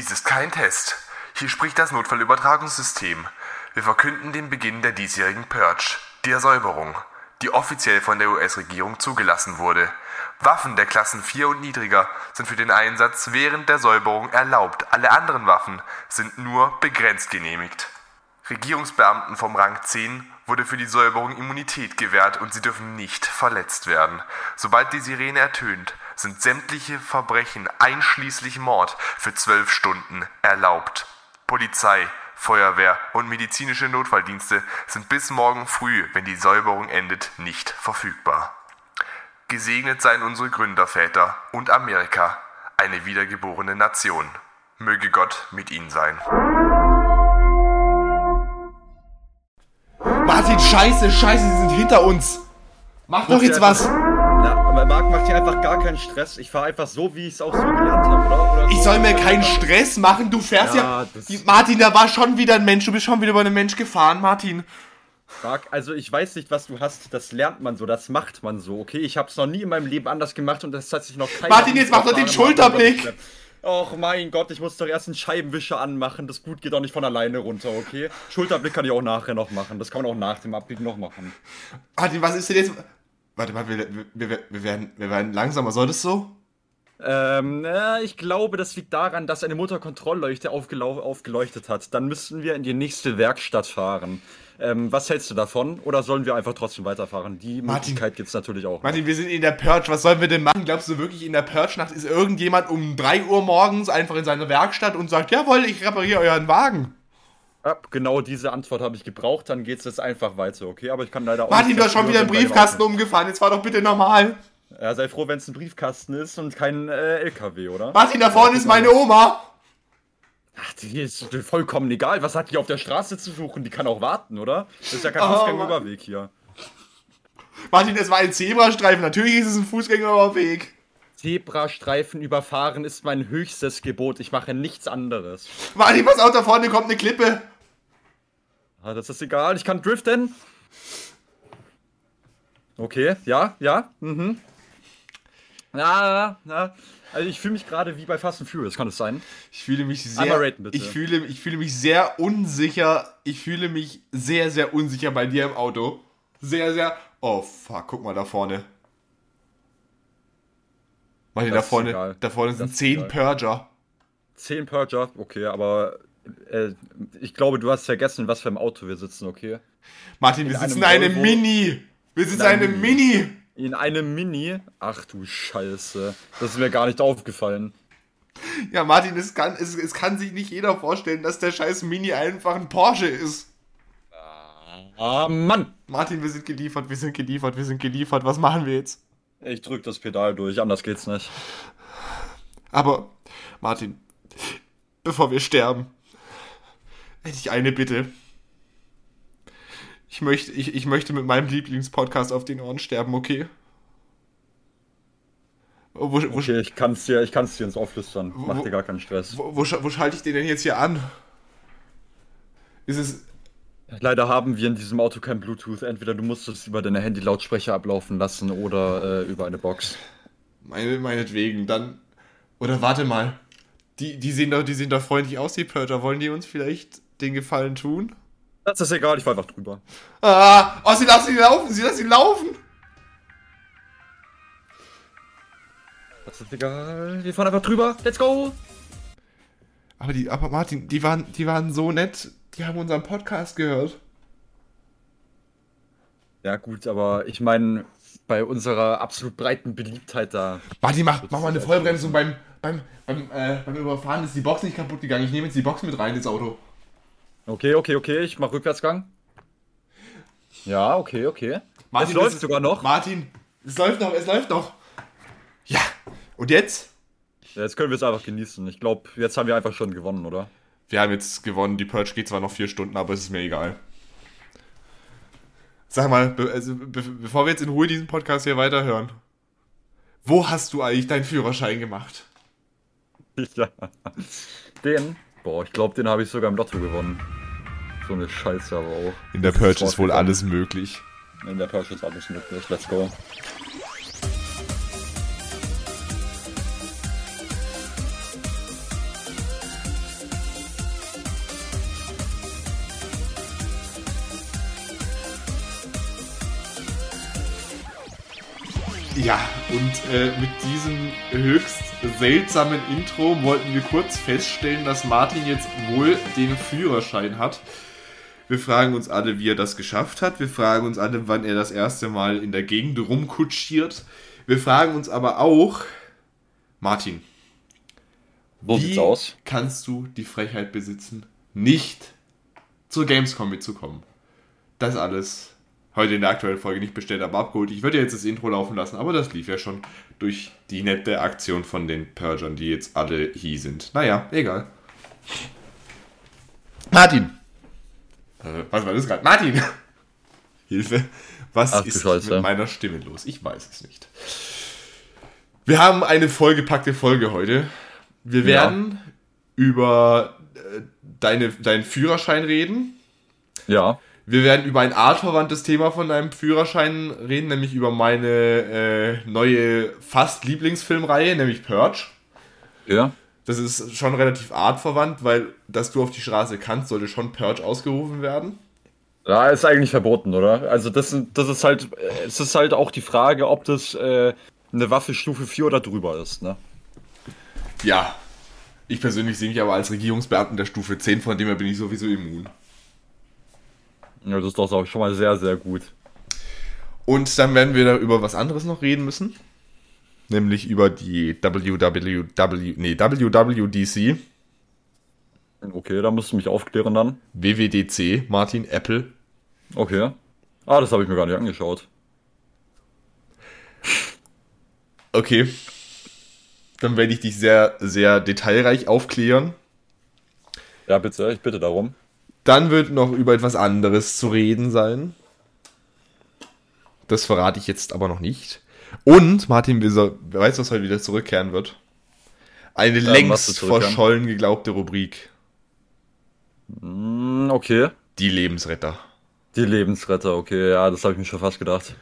Dies ist kein Test. Hier spricht das Notfallübertragungssystem. Wir verkünden den Beginn der diesjährigen Purge, der Säuberung, die offiziell von der US-Regierung zugelassen wurde. Waffen der Klassen 4 und niedriger sind für den Einsatz während der Säuberung erlaubt. Alle anderen Waffen sind nur begrenzt genehmigt. Regierungsbeamten vom Rang 10 wurde für die Säuberung Immunität gewährt und sie dürfen nicht verletzt werden. Sobald die Sirene ertönt, sind sämtliche Verbrechen einschließlich Mord für zwölf Stunden erlaubt. Polizei, Feuerwehr und medizinische Notfalldienste sind bis morgen früh, wenn die Säuberung endet, nicht verfügbar. Gesegnet seien unsere Gründerväter und Amerika, eine wiedergeborene Nation. Möge Gott mit ihnen sein. Martin, scheiße, scheiße, sie sind hinter uns. Mach doch jetzt was. Marc macht hier einfach gar keinen Stress. Ich fahre einfach so, wie ich es auch so gelernt habe, oder? oder Ich so. soll mir keinen Stress machen, du fährst ja. Ja, Die- Martin, da war schon wieder ein Mensch, du bist schon wieder über einen Mensch gefahren, Martin. Marc, also ich weiß nicht, was du hast. Das lernt man so, das macht man so, okay? Ich habe es noch nie in meinem Leben anders gemacht und das hat sich noch keiner... Martin, jetzt mach doch den Schulterblick. Och mein Gott, ich muss doch erst einen Scheibenwischer anmachen. Das Blut geht doch nicht von alleine runter, okay? Schulterblick kann ich auch nachher noch machen. Das kann man auch nach dem Abbiegen noch machen. Martin, was ist denn jetzt. Warte mal, wir, wir, wir, werden, wir werden langsamer, soll das so? Ähm, äh, ich glaube, das liegt daran, dass eine Motorkontrollleuchte aufgeleuchtet hat. Dann müssten wir in die nächste Werkstatt fahren. Ähm, was hältst du davon? Oder sollen wir einfach trotzdem weiterfahren? Die Martin. Möglichkeit gibt's natürlich auch. Martin, wir sind in der Purge, was sollen wir denn machen? Glaubst du wirklich, in der Purge-Nacht ist irgendjemand um 3 Uhr morgens einfach in seiner Werkstatt und sagt, jawohl, ich repariere euren Wagen? Ja, genau diese Antwort habe ich gebraucht, dann geht's jetzt einfach weiter, okay? Aber ich kann leider auch Martin, nicht du hast schon wieder einen Briefkasten umgefahren, jetzt war doch bitte normal. Ja, sei froh, wenn es ein Briefkasten ist und kein äh, LKW, oder? Martin, da vorne ist meine Oma. Ach, die ist vollkommen egal. Was hat die auf der Straße zu suchen? Die kann auch warten, oder? Das ist ja kein Oh, Fußgängerüberweg hier. Martin, das war ein Zebrastreifen, natürlich ist es ein Fußgängerüberweg. Zebrastreifen überfahren ist mein höchstes Gebot. Ich mache nichts anderes. Martin, pass auf, da vorne kommt eine Klippe. Ah, das ist egal, ich kann driften. Okay, ja, ja, mhm. Ja, ja. Also ich fühle mich gerade wie bei Fast and Furious, kann es sein? Ich fühle mich sehr, raten, bitte. ich fühle, ich fühle mich sehr unsicher. Ich fühle mich sehr, sehr unsicher bei dir im Auto. Sehr, sehr. Oh fuck, guck mal da vorne. Martin, da Das vorne, da vorne sind Das ist zehn egal. Purger. 10 Purger, okay, aber äh, ich glaube, du hast vergessen, was für ein Auto wir sitzen, okay? Martin, wir In sitzen in einem Volvo. Mini. Wir sitzen in einem einem Mini. In einem Mini. Ach du Scheiße. Das ist mir gar nicht aufgefallen. Ja, Martin, es kann, es, es kann sich nicht jeder vorstellen, dass der scheiß Mini einfach ein Porsche ist. Ah, Mann! Martin, wir sind geliefert, wir sind geliefert, wir sind geliefert. Was machen wir jetzt? Ich drück das Pedal durch, anders geht's nicht. Aber, Martin, bevor wir sterben, hätte ich eine Bitte. Ich möchte, ich, ich möchte mit meinem Lieblingspodcast auf den Ohren sterben, okay? Wo, wo, Okay, ich kann's dir, ich kann's dir ins Ohr flüstern. Mach Wo- dir gar keinen Stress. wo, wo schalte ich den denn jetzt hier an? Ist es. Leider haben wir in diesem Auto kein Bluetooth. Entweder du musst es über deine Handy-Lautsprecher ablaufen lassen oder äh, über eine Box. Meine, meinetwegen, dann. Oder warte mal. Die, die, sehen doch, die sehen doch freundlich aus, die Purger. Wollen die uns vielleicht den Gefallen tun? Das ist egal, ich fahr einfach drüber. Ah, oh, sie lassen ihn laufen, sie lassen ihn laufen. Das ist egal, wir fahren einfach drüber. Let's go! Aber die, aber Martin, die waren, die waren so nett. Die haben unseren Podcast gehört. Ja, gut, aber ich meine, bei unserer absolut breiten Beliebtheit da. Martin, mach, mach mal eine Vollbremsung beim, beim, beim, äh, beim Überfahren ist die Box nicht kaputt gegangen. Ich nehme jetzt die Box mit rein ins Auto. Okay, okay, okay, ich mach Rückwärtsgang. Ja, okay, okay. Martin, es läuft ist- sogar noch. Martin, es läuft noch, es läuft noch. Ja. Und jetzt? Ja, jetzt können wir es einfach genießen. Ich glaube, jetzt haben wir einfach schon gewonnen, oder? Wir haben jetzt gewonnen. Die Purge geht zwar noch vier Stunden, aber es ist mir egal. Sag mal, be also, be bevor wir jetzt in Ruhe diesen Podcast hier weiterhören, wo hast du eigentlich deinen Führerschein gemacht? Ja. Den? Boah, ich glaube, den habe ich sogar im Lotto gewonnen so eine Scheiße aber auch. In der Purge ist wohl alles möglich. In der Purge ist alles möglich. Let's go. Ja, und äh, mit diesem höchst seltsamen Intro wollten wir kurz feststellen, dass Martin jetzt wohl den Führerschein hat. Wir fragen uns alle, wie er das geschafft hat. Wir fragen uns alle, wann er das erste Mal in der Gegend rumkutschiert. Wir fragen uns aber auch, Martin, So wie sieht's aus. kannst du die Frechheit besitzen, nicht zur Gamescom mitzukommen? Das alles heute in der aktuellen Folge nicht bestellt, aber abgeholt. Ich würde jetzt das Intro laufen lassen, aber das lief ja schon durch die nette Aktion von den Purgern, die jetzt alle hier sind. Naja, egal. Martin! Äh, was war das gerade? Martin! Hilfe! Was Ach ist Scheiße. mit meiner Stimme los? Ich weiß es nicht. Wir haben eine vollgepackte Folge heute. Wir Ja. werden über äh, deine, deinen Führerschein reden. Ja. Wir werden über ein artverwandtes Thema von deinem Führerschein reden, nämlich über meine äh, neue fast Lieblingsfilmreihe, nämlich Purge. Ja. Das ist schon relativ artverwandt, weil dass du auf die Straße kannst, sollte schon Purge ausgerufen werden. Ja, ist eigentlich verboten, oder? Also das, das ist halt, es ist halt auch die Frage, ob das äh, eine Waffe Stufe 4 oder drüber ist, ne? Ja. Ich persönlich sehe mich aber als Regierungsbeamten der Stufe 10, von dem her bin ich sowieso immun. Ja, das ist doch schon mal sehr, sehr gut. Und dann werden wir da über was anderes noch reden müssen. Nämlich über die WWW, nee, WWDC, Okay, da musst du mich aufklären dann. WWDC, Martin, Apple. Okay. Ah, das habe ich mir gar nicht angeschaut. Okay. Dann werde ich dich sehr, sehr detailreich aufklären. Ja, bitte, ich bitte darum. Dann wird noch über etwas anderes zu reden sein. Das verrate ich jetzt aber noch nicht. Und, Martin, wir so, wer weiß, was heute wieder zurückkehren wird? Eine wird längst verschollen geglaubte Rubrik. Hm, okay. Die Lebensretter. Die Lebensretter, okay, ja, das habe ich mir schon fast gedacht.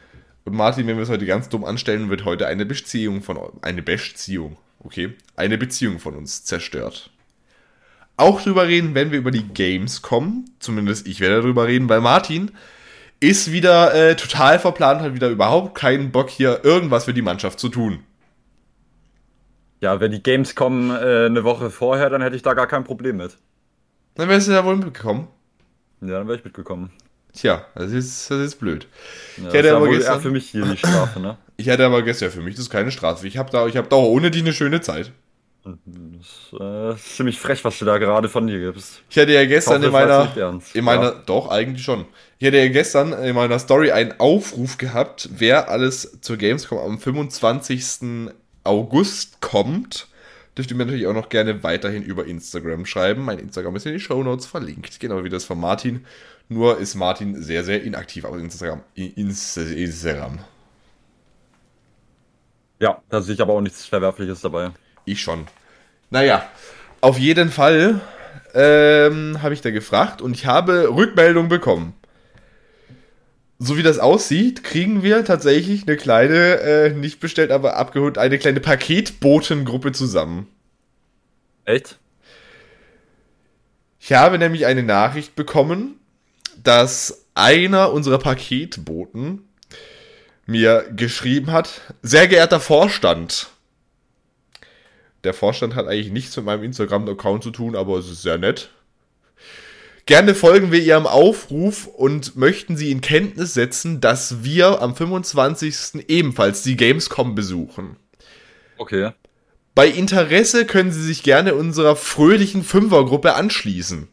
Und Martin, wenn wir es heute ganz dumm anstellen, wird heute eine Beziehung von eine Beziehung, okay, eine Beziehung von uns zerstört. Auch drüber reden, wenn wir über die Games kommen. Zumindest ich werde darüber reden, weil Martin ist wieder äh, total verplant, hat wieder überhaupt keinen Bock hier irgendwas für die Mannschaft zu tun. Ja, wenn die Games kommen äh, eine Woche vorher, dann hätte ich da gar kein Problem mit. Dann wärst du ja wohl mitgekommen. Ja, dann wäre ich mitgekommen. Tja, das ist, das ist blöd. Ja, hätte ist ja aber gestern- eher für mich hier die Strafe, ne? Ich hatte aber gestern für mich, das ist keine Strafe. Ich habe da, ich hab da auch ohne dich eine schöne Zeit. Das äh, ist ziemlich frech, was du da gerade von dir gibst. Ich hatte ja gestern Ich hoffe, in meiner, in meiner, Ja. doch, eigentlich schon. Ich hatte ja gestern in meiner Story einen Aufruf gehabt, wer alles zur Gamescom am 25. August kommt. Dürft ihr mir natürlich auch noch gerne weiterhin über Instagram schreiben. Mein Instagram ist in die Shownotes verlinkt, genau wie das von Martin. Nur ist Martin sehr, sehr inaktiv auf Instagram. In- Inst- Instagram. Ja, da sehe ich aber auch nichts Verwerfliches dabei. Ich schon. Naja, auf jeden Fall ähm, habe ich da gefragt und ich habe Rückmeldung bekommen. So wie das aussieht, kriegen wir tatsächlich eine kleine, äh, nicht bestellt, aber abgeholt, eine kleine Paketbotengruppe zusammen. Echt? Ich habe nämlich eine Nachricht bekommen, dass einer unserer Paketboten mir geschrieben hat, sehr geehrter Vorstand. Der Vorstand hat eigentlich nichts mit meinem Instagram-Account zu tun, aber es ist sehr nett. Gerne folgen wir Ihrem Aufruf und möchten Sie in Kenntnis setzen, dass wir am 25. ebenfalls die Gamescom besuchen. Okay. Bei Interesse können Sie sich gerne unserer fröhlichen Fünfergruppe anschließen.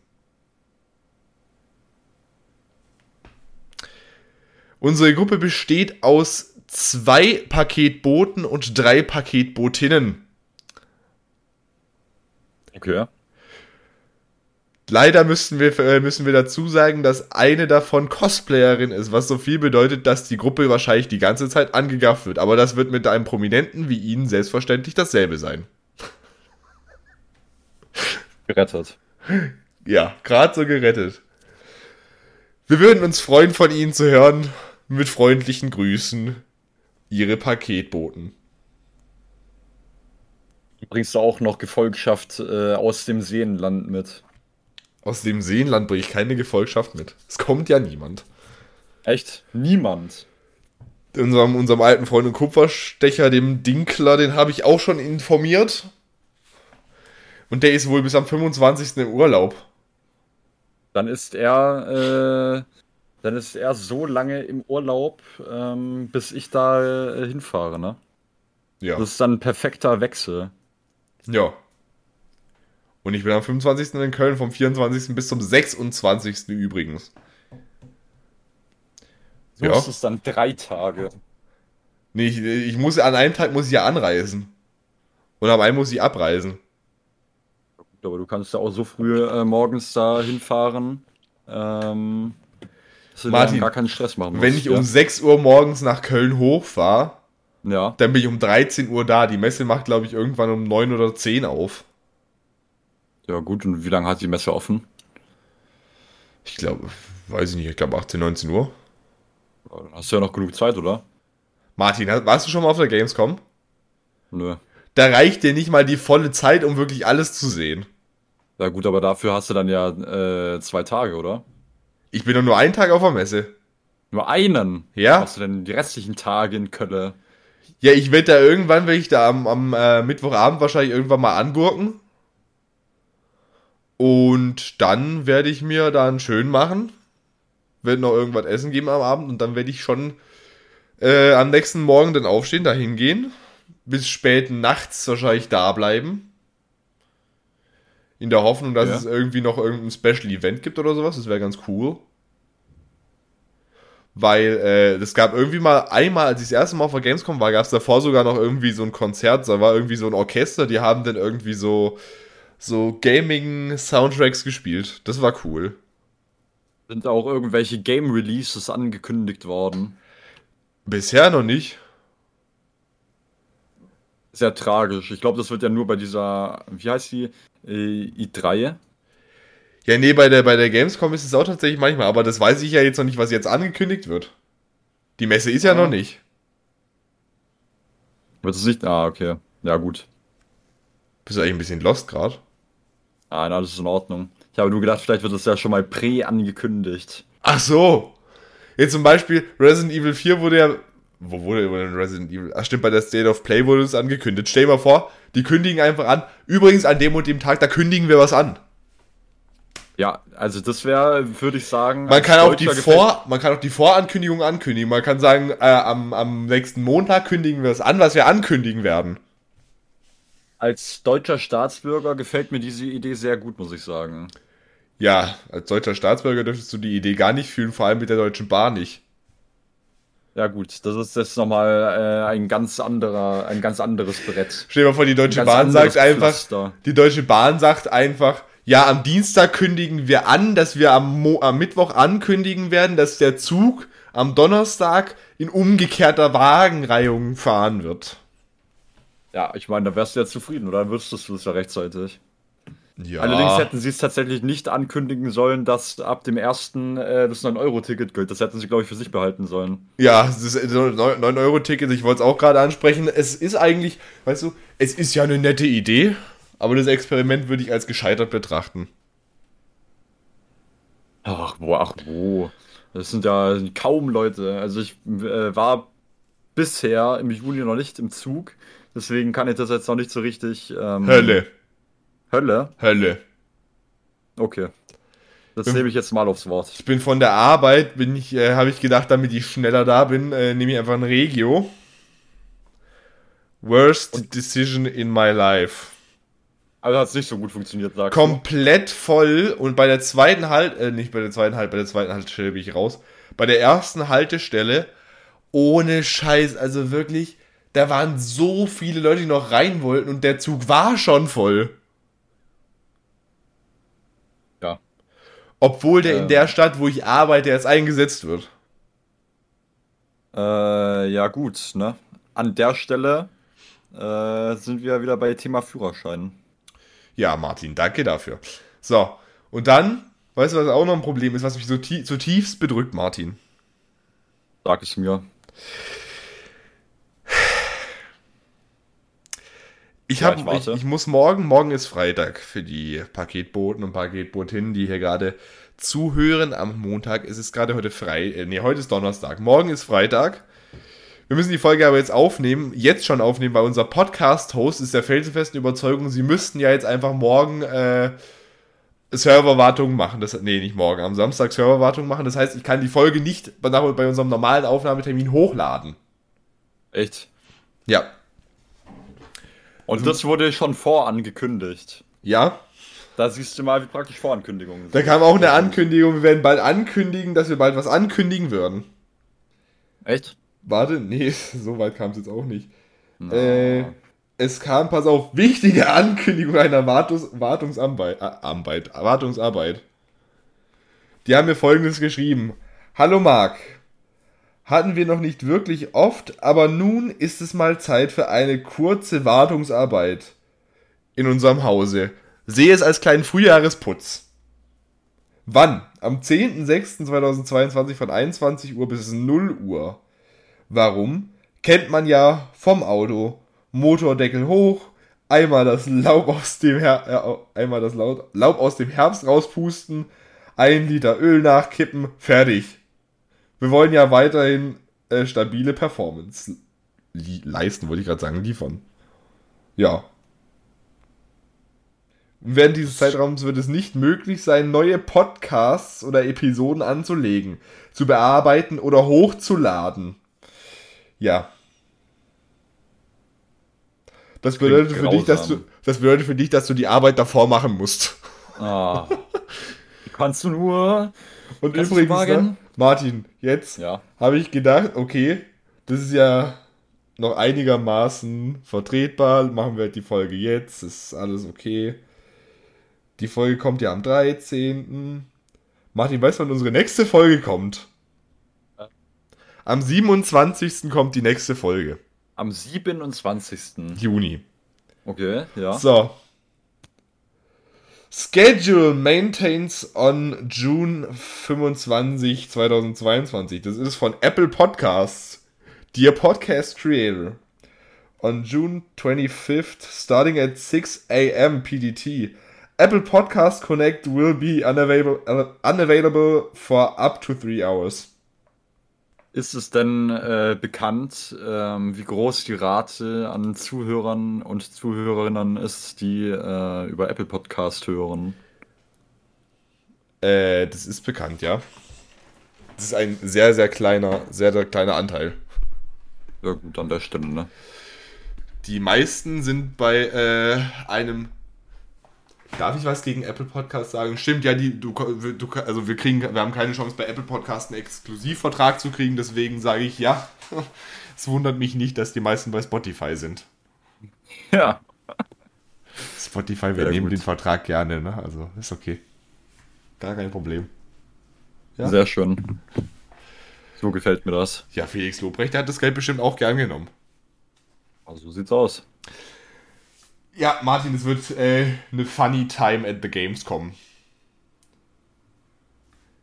Unsere Gruppe besteht aus zwei Paketbooten und drei Paketbootinnen. Okay. Leider müssen wir, äh, müssen wir dazu sagen, dass eine davon Cosplayerin ist, was so viel bedeutet, dass die Gruppe wahrscheinlich die ganze Zeit angegafft wird. Aber das wird mit einem Prominenten wie Ihnen selbstverständlich dasselbe sein. Gerettet. Ja, gerade so gerettet. Wir würden uns freuen, von Ihnen zu hören. Mit freundlichen Grüßen. Ihre Paketboten. Bringst du auch noch Gefolgschaft äh, aus dem Seenland mit? Aus dem Seenland bringe ich keine Gefolgschaft mit. Es kommt ja niemand. Echt? Niemand. unserem, unserem alten Freund und Kupferstecher, dem Dinkler, den habe ich auch schon informiert. Und der ist wohl bis am 25. im Urlaub. Dann ist er, äh, dann ist er so lange im Urlaub, ähm, bis ich da äh, hinfahre, ne? Ja. Das ist dann ein perfekter Wechsel. Ja. Und ich bin am 25. in Köln, vom 24. bis zum 26. übrigens. So Ja. ist es dann drei Tage. Nee, ich, ich muss an einem Tag muss ich ja anreisen. Und am einen muss ich abreisen. Aber du kannst ja auch so früh äh, morgens da hinfahren, ähm, dass du Martin, gar keinen Stress machen musst. Wenn ich ja? um 6 Uhr morgens nach Köln hochfahre, Ja, dann bin ich um 13 Uhr da. Die Messe macht, glaube ich, irgendwann um 9 oder 10 auf. Ja gut, und wie lange hat die Messe offen? Ich glaube, weiß ich nicht, ich glaube 18, 19 Uhr. Ja, Dann hast du ja noch genug Zeit, oder? Martin, warst du schon mal auf der Gamescom? Nö. Da reicht dir nicht mal die volle Zeit, um wirklich alles zu sehen. Ja gut, aber dafür hast du dann ja äh, zwei Tage, oder? Ich bin doch nur einen Tag auf der Messe. Nur einen? Ja? Hast du denn die restlichen Tage in Köln? Ja, ich werde da irgendwann, werde ich da am, am äh, Mittwochabend wahrscheinlich irgendwann mal angurken. Und dann werde ich mir dann schön machen. Werde noch irgendwas essen geben am Abend und dann werde ich schon äh, am nächsten Morgen dann aufstehen, da hingehen. Bis spät nachts wahrscheinlich da bleiben. In der Hoffnung, dass Ja. es irgendwie noch irgendein Special Event gibt oder sowas. Das wäre ganz cool. Weil äh, es gab irgendwie mal einmal, als ich das erste Mal auf der Gamescom war, gab es davor sogar noch irgendwie so ein Konzert. Da war irgendwie so ein Orchester, die haben dann irgendwie so, so Gaming-Soundtracks gespielt. Das war cool. Sind auch irgendwelche Game Releases angekündigt worden? Bisher noch nicht. Sehr tragisch. Ich glaube, das wird ja nur bei dieser, wie heißt die? Äh, i3? Ja, nee, bei der, bei der Gamescom ist es auch tatsächlich manchmal, aber das weiß ich ja jetzt noch nicht, was jetzt angekündigt wird. Die Messe ist ja Ja. noch nicht. Wird es nicht? Ah, okay. Ja, gut. Bist du eigentlich ein bisschen lost gerade? Nein, alles ist in Ordnung. Ich habe nur gedacht, vielleicht wird es ja schon mal prä angekündigt. Ach so. Jetzt zum Beispiel Resident Evil 4 wurde ja. Wo wurde denn Resident Evil? Ach stimmt, bei der State of Play wurde es angekündigt. Stell dir mal vor, die kündigen einfach an. Übrigens, an dem und dem Tag, da kündigen wir was an. Ja, also das wäre, würde ich sagen. Man kann, auch die Vor, man kann auch die Vorankündigung ankündigen. Man kann sagen, äh, am, am nächsten Montag kündigen wir es an, was wir ankündigen werden. Als deutscher Staatsbürger gefällt mir diese Idee sehr gut, muss ich sagen. Ja, als deutscher Staatsbürger dürftest du die Idee gar nicht fühlen, vor allem mit der Deutschen Bahn nicht. Ja gut, das ist jetzt nochmal äh, ein ganz anderer, ein ganz anderes Brett. Stell dir mal vor, die Deutsche Ganz Bahn sagt einfach, Pflaster. die Deutsche Bahn sagt einfach, ja, am Dienstag kündigen wir an, dass wir am, Mo am Mittwoch ankündigen werden, dass der Zug am Donnerstag in umgekehrter Wagenreihung fahren wird. Ja, ich meine, da wärst du ja zufrieden, oder? Dann wüsstest du es ja rechtzeitig. Ja. Allerdings hätten sie es tatsächlich nicht ankündigen sollen, dass ab dem ersten äh, das 9-Euro-Ticket gilt. Das hätten sie, glaube ich, für sich behalten sollen. Ja, das ist so ein 9-Euro-Ticket, ich wollte es auch gerade ansprechen. Es ist eigentlich, weißt du, es ist ja eine nette Idee, aber das Experiment würde ich als gescheitert betrachten. Ach, wo, ach, wo. Das sind ja kaum Leute. Also ich äh, war bisher im Juni noch nicht im Zug. Deswegen kann ich das jetzt noch nicht so richtig. Ähm, Hölle, Hölle? Hölle. Okay. Das nehme ich jetzt mal aufs Wort. Ich bin von der Arbeit, bin ich, äh, habe ich gedacht, damit ich schneller da bin, äh, nehme ich einfach ein Regio. Worst decision in my life. Also hat es nicht so gut funktioniert, sagst Komplett voll und bei der zweiten Halt, äh, nicht bei der zweiten Halt, bei der zweiten Haltestelle bin ich raus. Bei der ersten Haltestelle, ohne Scheiß, also wirklich, da waren so viele Leute, die noch rein wollten und der Zug war schon voll. Ja. Obwohl der in Ähm. der Stadt, wo ich arbeite, erst eingesetzt wird. Äh, ja, gut, ne? An der Stelle äh, sind wir wieder bei Thema Führerschein. Ja, Martin, danke dafür. So, und dann, weißt du, was auch noch ein Problem ist, was mich so tie zutiefst bedrückt, Martin? Sag es mir. Ich, Ja, hab, ich ich, warte. ich muss morgen, morgen ist Freitag für die Paketboten und Paketbotinnen, die hier gerade zuhören. Am Montag ist es gerade heute frei, äh, nee, heute ist Donnerstag. Morgen ist Freitag. Wir müssen die Folge aber jetzt aufnehmen, jetzt schon aufnehmen, weil unser Podcast-Host ist der felsenfesten Überzeugung, sie müssten ja jetzt einfach morgen äh, Serverwartung machen. Das, nee, nicht morgen, am Samstag Serverwartung machen. Das heißt, ich kann die Folge nicht bei, bei unserem normalen Aufnahmetermin hochladen. Echt? Ja. Und das wurde schon vorangekündigt. Ja. Da siehst du mal, wie praktisch Vorankündigungen sind. Da kam auch eine Ankündigung, wir werden bald ankündigen, dass wir bald was ankündigen würden. Echt? Warte, nee, so weit kam es jetzt auch nicht. Äh, es kam, pass auf, wichtige Ankündigung einer Wartungs Wartungsarbeit, äh, Arbeit, Wartungsarbeit. Die haben mir folgendes geschrieben. Hallo Marc. Hatten wir noch nicht wirklich oft, aber nun ist es mal Zeit für eine kurze Wartungsarbeit in unserem Hause. Sehe es als kleinen Frühjahresputz. Wann? Am 10.06.2022 von 21 Uhr bis 0 Uhr. Warum? Kennt man ja vom Auto. Motordeckel hoch, einmal das Laub aus dem, Her äh, einmal das Laub, aus dem Herbst rauspusten, ein Liter Öl nachkippen, fertig. Wir wollen ja weiterhin äh, stabile Performance leisten, wollte ich gerade sagen, liefern. Ja. Während dieses Zeitraums wird es nicht möglich sein, neue Podcasts oder Episoden anzulegen, zu bearbeiten oder hochzuladen. Ja. Das bedeutet, für dich, dass du, das bedeutet für dich, dass du die Arbeit davor machen musst. Ah. Kannst du nur. Und übrigens, ne, Martin, jetzt ja. habe ich gedacht, okay, das ist ja noch einigermaßen vertretbar. Machen wir halt die Folge jetzt, ist alles okay. Die Folge kommt ja am 13. Martin, weißt du, wann unsere nächste Folge kommt? Am 27. kommt die nächste Folge. Am 27. Juni. Okay, ja. So. Schedule maintains on June 25, 2022. Das ist von Apple Podcasts. Dear Podcast Creator. On June 25th, starting at 6 a.m. PDT, Apple Podcast Connect will be unavailable, unavailable for up to three hours. Ist es denn äh, bekannt, ähm, wie groß die Rate an Zuhörern und Zuhörerinnen ist, die äh, über Apple Podcast hören? Äh, das ist bekannt, ja. Das ist ein sehr, sehr kleiner, sehr, sehr kleiner Anteil. Ja, gut, an der Stelle, ne? Die meisten sind bei äh, einem Darf ich was gegen Apple Podcasts sagen? Stimmt, ja, die, du, du, also wir kriegen, wir haben keine Chance bei Apple Podcasts einen Exklusivvertrag zu kriegen, deswegen sage ich ja. Es wundert mich nicht, dass die meisten bei Spotify sind. Ja. Spotify, wir ja, nehmen gut. den Vertrag gerne, ne? Also ist okay. Gar kein Problem. Ja? Sehr schön. So gefällt mir das. Ja, Felix Lobrecht der hat das Geld bestimmt auch gern genommen. Also so sieht's aus. Ja, Martin, es wird äh, eine funny time at the Gamescom.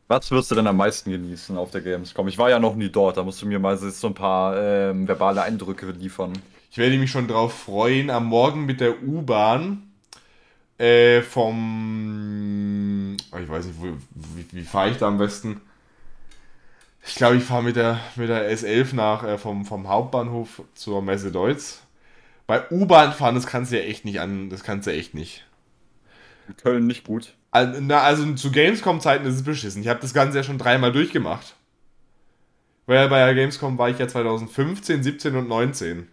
Was wirst du denn am meisten genießen auf der Gamescom? Ich war ja noch nie dort, da musst du mir mal so ein paar ähm, verbale Eindrücke liefern. Ich werde mich schon drauf freuen, am Morgen mit der U-Bahn äh, vom. Oh, ich weiß nicht, wo, wie, wie fahre ich da am besten? Ich glaube, ich fahre mit der, mit der S11 nach äh, vom, vom Hauptbahnhof zur Messe Deutz. Bei U-Bahn fahren, das kannst du ja echt nicht an, das kannst du echt nicht. In Köln nicht gut. Also, na, also zu Gamescom-Zeiten ist es beschissen. Ich habe das Ganze ja schon dreimal durchgemacht. Weil bei der Gamescom war ich ja 2015, 17 und 19.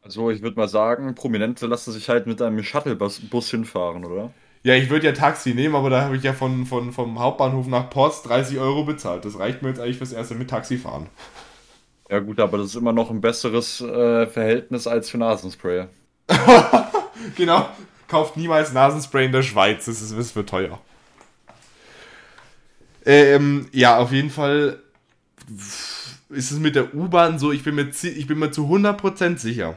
Also ich würde mal sagen, Prominente lassen sich halt mit einem Shuttlebus Bus hinfahren, oder? Ja, ich würde ja Taxi nehmen, aber da habe ich ja von, von, vom Hauptbahnhof nach Post 30 Euro bezahlt. Das reicht mir jetzt eigentlich fürs erste mit Taxi fahren. Ja gut, aber das ist immer noch ein besseres äh, Verhältnis als für Nasenspray. genau. Kauft niemals Nasenspray in der Schweiz, das ist, das wird teuer. Ähm, ja, auf jeden Fall ist es mit der U-Bahn so, ich bin, mir, ich bin mir zu 100% sicher,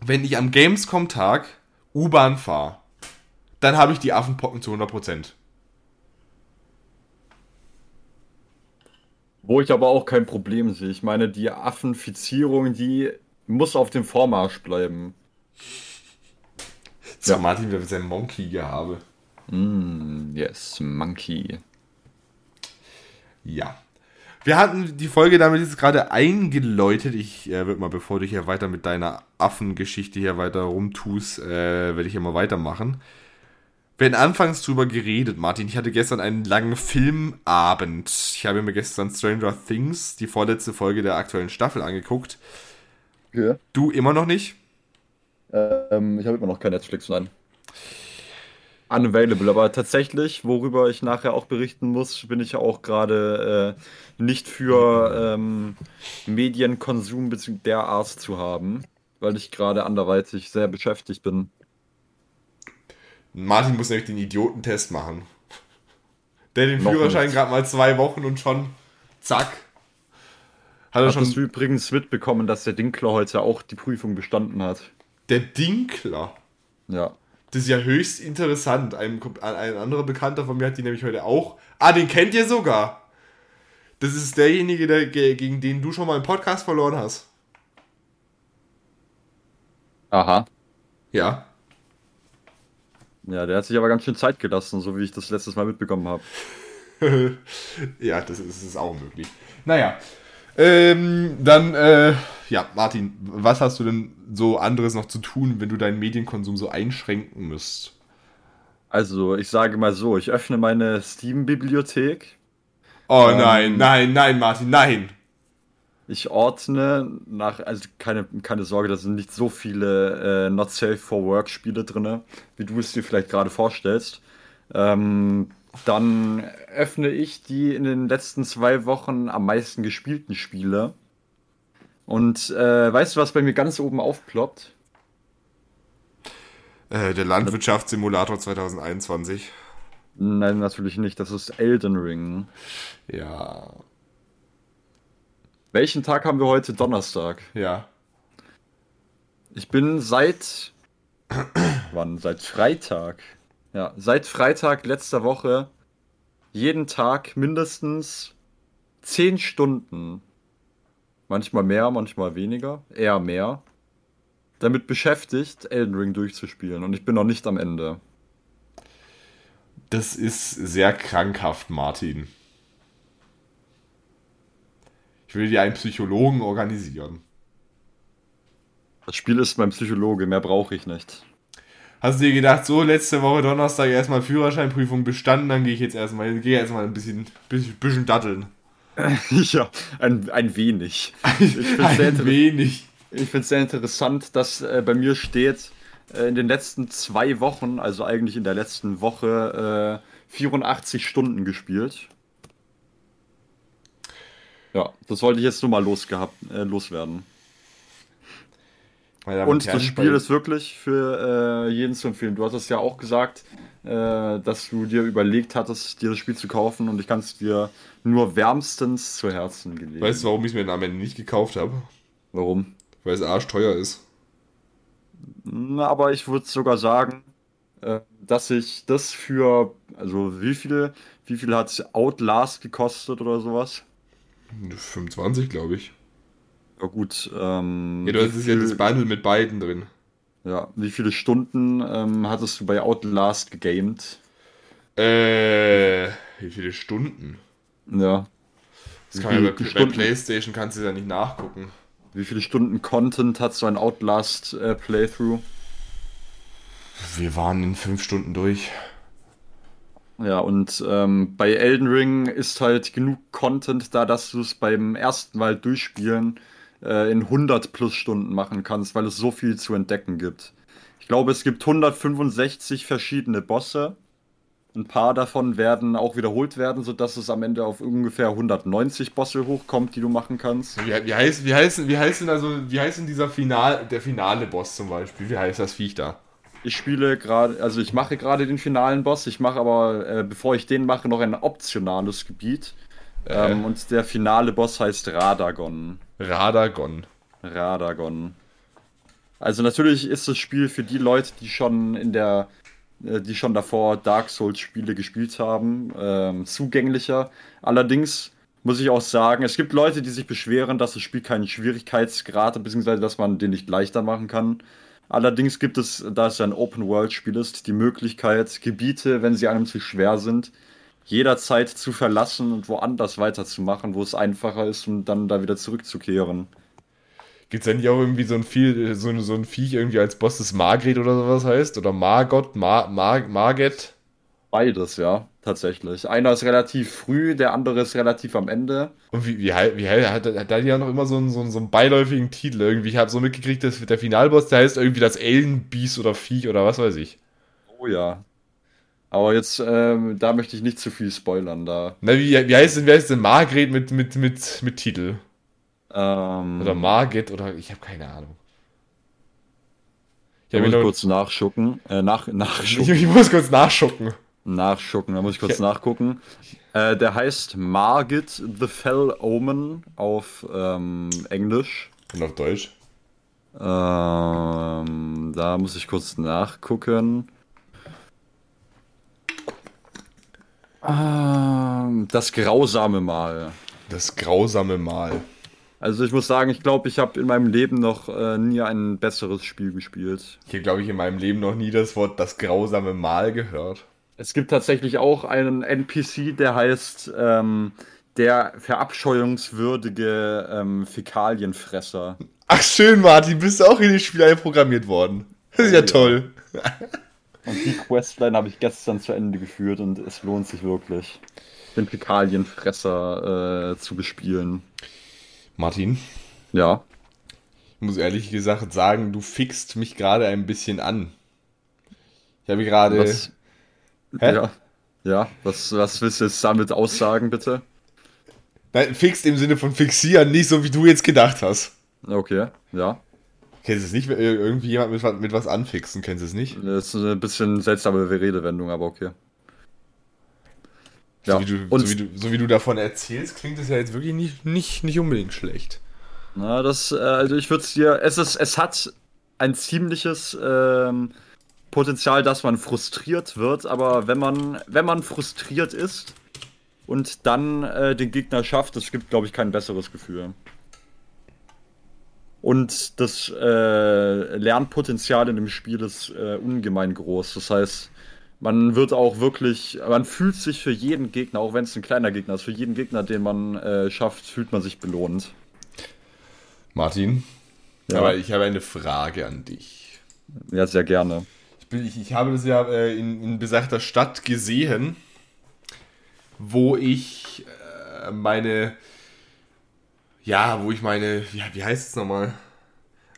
wenn ich am Gamescom-Tag U-Bahn fahre, dann habe ich die Affenpocken zu 100%. Wo ich aber auch kein Problem sehe. Ich meine, die Affenfizierung, die muss auf dem Vormarsch bleiben. So, ja. Martin, wer sein Monkey gehabe. Mm, yes, Monkey. Ja. Wir hatten die Folge damit jetzt gerade eingeläutet. Ich äh, würde mal, bevor du hier weiter mit deiner Affengeschichte hier weiter rumtust, äh, werde ich hier mal weitermachen. Wir hatten anfangs drüber geredet, Martin. Ich hatte gestern einen langen Filmabend. Ich habe mir gestern Stranger Things, die vorletzte Folge der aktuellen Staffel, angeguckt. Ja. Du immer noch nicht? Ähm, ich habe immer noch kein Netflix, nein. Unavailable, aber tatsächlich, worüber ich nachher auch berichten muss, bin ich ja auch gerade äh, nicht für ähm, Medienkonsum bzw. der Art zu haben, weil ich gerade anderweitig sehr beschäftigt bin. Martin muss nämlich den Idiotentest machen. Der den Noch Führerschein gerade mal zwei Wochen und schon zack. Hat er schon übrigens mitbekommen, dass der Dinkler heute auch die Prüfung bestanden hat? der Dinkler. Ja. Das ist ja höchst interessant. Ein, ein anderer Bekannter von mir hat die nämlich heute auch. Ah, den kennt ihr sogar. Das ist derjenige, der, ge- gegen den du schon mal einen Podcast verloren hast. Aha. Ja. Ja, der hat sich aber ganz schön Zeit gelassen, so wie ich das letztes Mal mitbekommen habe. ja, das ist, das ist auch möglich. Naja. Ähm, dann, äh, ja, Martin, was hast du denn so anderes noch zu tun, wenn du deinen Medienkonsum so einschränken müsst? Also, ich sage mal so, ich öffne meine Steam-Bibliothek. Oh Ähm. nein, nein, nein, Martin, nein. Ich ordne nach, also keine, keine Sorge, da sind nicht so viele äh, Not Safe for Work Spiele drin, wie du es dir vielleicht gerade vorstellst. Ähm, dann öffne ich die in den letzten zwei Wochen am meisten gespielten Spiele. Und äh, weißt du, was bei mir ganz oben aufploppt? Äh, der Landwirtschaftssimulator 2021. Nein, natürlich nicht. Das ist Elden Ring. Ja, Welchen Tag haben wir heute? Donnerstag. ja. Ich bin seit. wann? Seit Freitag. Ja, seit Freitag letzter Woche jeden Tag mindestens 10 Stunden. Manchmal mehr, manchmal weniger. Eher mehr. Damit beschäftigt, Elden Ring durchzuspielen. Und ich bin noch nicht am Ende. Das ist sehr krankhaft, Martin. Ich will dir einen Psychologen organisieren. Das Spiel ist mein Psychologe, mehr brauche ich nicht. Hast du dir gedacht, so letzte Woche Donnerstag erstmal Führerscheinprüfung bestanden, dann gehe ich jetzt erstmal, gehe erstmal ein bisschen, bisschen, bisschen datteln. ja, ein, ein wenig. Ich finde es sehr, Ein wenig. ich find's sehr interessant, dass äh, bei mir steht, äh, in den letzten zwei Wochen, also eigentlich in der letzten Woche, äh, 84 Stunden gespielt. Ja, das wollte ich jetzt nur mal losgehabt, äh, loswerden. Und Herren, das Spiel ist wirklich für äh, jeden zu empfehlen. Du hattest ja auch gesagt, äh, dass du dir überlegt hattest, dir das Spiel zu kaufen und ich kann es dir nur wärmstens zu Herzen gelegen. Weißt du, warum ich es mir am Ende nicht gekauft habe? warum? Weil es arschteuer ist. Na, aber ich würde sogar sagen, äh, dass ich das für, also wie viel, wie viel hat Outlast gekostet oder sowas? 25, glaube ich. Ja gut, ähm, Ja, du hast es ja das viel- Bundle mit beiden drin. ja, wie viele Stunden ähm, hattest du bei Outlast gegamed? Äh, wie viele Stunden? Ja. Das kann man ja bei, bei? Playstation kannst du ja nicht nachgucken. Wie viele Stunden Content hat so ein Outlast äh, Playthrough? Wir waren in fünf Stunden durch. Ja, und ähm, bei Elden Ring ist halt genug Content da, dass du es beim ersten Mal durchspielen äh, in 100 plus Stunden machen kannst, weil es so viel zu entdecken gibt. Ich glaube, es gibt 165 verschiedene Bosse. Ein paar davon werden auch wiederholt werden, sodass es am Ende auf ungefähr 190 Bosse hochkommt, die du machen kannst. Wie, wie, heißt, wie, heißt, wie heißt denn also, wie heißt denn dieser Final, der finale Boss zum Beispiel? Wie heißt das Viech da? Ich spiele gerade, also ich mache gerade den finalen Boss, ich mache aber, äh, bevor ich den mache, noch ein optionales Gebiet. Ähm, und der finale Boss heißt Radagon. Radagon. Radagon. Also natürlich ist das Spiel für die Leute, die schon in der, äh, die schon davor Dark Souls Spiele gespielt haben, ähm, zugänglicher. Allerdings muss ich auch sagen, es gibt Leute, die sich beschweren, dass das Spiel keinen Schwierigkeitsgrad hat, beziehungsweise dass man den nicht leichter machen kann. Allerdings gibt es, da es ja ein Open-World-Spiel ist, die Möglichkeit, Gebiete, wenn sie einem zu schwer sind, jederzeit zu verlassen und woanders weiterzumachen, wo es einfacher ist, um dann da wieder zurückzukehren. Gibt es denn nicht auch irgendwie so ein, Viel, so, ein- so ein Viech irgendwie als Boss, das Margret oder sowas heißt? Oder Margot, Mar, Mar, Marget? Beides, ja, tatsächlich. Einer ist relativ früh, der andere ist relativ am Ende. Und wie, wie, wie hat, hat da ja noch immer so einen, so, einen, so einen beiläufigen Titel irgendwie? Ich habe so mitgekriegt, dass der Finalboss, der heißt irgendwie das Alien-Biest oder Viech oder was weiß ich. Oh ja. Aber jetzt, ähm, da möchte ich nicht zu viel spoilern, da. Na, wie, wie heißt denn, wie heißt denn Margret mit, mit, mit, mit Titel? Ähm, Oder Margit oder ich habe keine Ahnung. Ich, hab muss ich noch, kurz nachschucken. Äh, nach, ich, nachschucken. ich muss kurz nachschucken. Nachschucken, da muss ich kurz Ja. nachgucken. Äh, der heißt Margit the Fell Omen auf ähm, Englisch. Und auf Deutsch? Ähm, da muss ich kurz nachgucken. Ähm, das grausame Mal. Das grausame Mal. Also ich muss sagen, ich glaube, ich habe in meinem Leben noch äh, nie ein besseres Spiel gespielt. Ich habe, glaube ich, in meinem Leben noch nie das Wort das grausame Mal gehört. Es gibt tatsächlich auch einen NPC, der heißt ähm, der verabscheuungswürdige ähm, Fäkalienfresser. Ach schön, Martin, bist du auch in die Spiel einprogrammiert worden. Das ist ja ja. toll. Und die Questline habe ich gestern zu Ende geführt und es lohnt sich wirklich, den Fäkalienfresser äh, zu bespielen. Martin, Ja. ich muss ehrlich gesagt sagen, du fixt mich gerade ein bisschen an. Ich habe gerade. Hä? ja. Ja, was, was willst du jetzt damit aussagen, bitte? Nein, fixt im Sinne von fixieren, nicht so wie du jetzt gedacht hast. Okay, ja. Kennst du es nicht, irgendwie jemand mit, was- mit was anfixen? Kennst du es nicht? Das ist eine bisschen seltsame Redewendung, aber okay. Ja, So, wie du, so, wie du, so wie du davon erzählst, klingt es ja jetzt wirklich nicht, nicht, nicht unbedingt schlecht. Na, das, äh, also ich würde es dir, es ist, es hat ein ziemliches ähm, Potenzial, dass man frustriert wird, aber wenn man, wenn man frustriert ist und dann äh, den Gegner schafft, es gibt, glaube ich, kein besseres Gefühl. Und das äh, Lernpotenzial in dem Spiel ist äh, ungemein groß. Das heißt, man wird auch wirklich, man fühlt sich für jeden Gegner, auch wenn es ein kleiner Gegner ist, für jeden Gegner, den man äh, schafft, fühlt man sich belohnt. Martin, Ja. aber ich habe eine Frage an dich. Ja, sehr gerne. Ich, bin, ich, habe das ja äh, in, in besagter Stadt gesehen, wo ich äh, meine, ja, wo ich meine, wie, wie heißt es nochmal?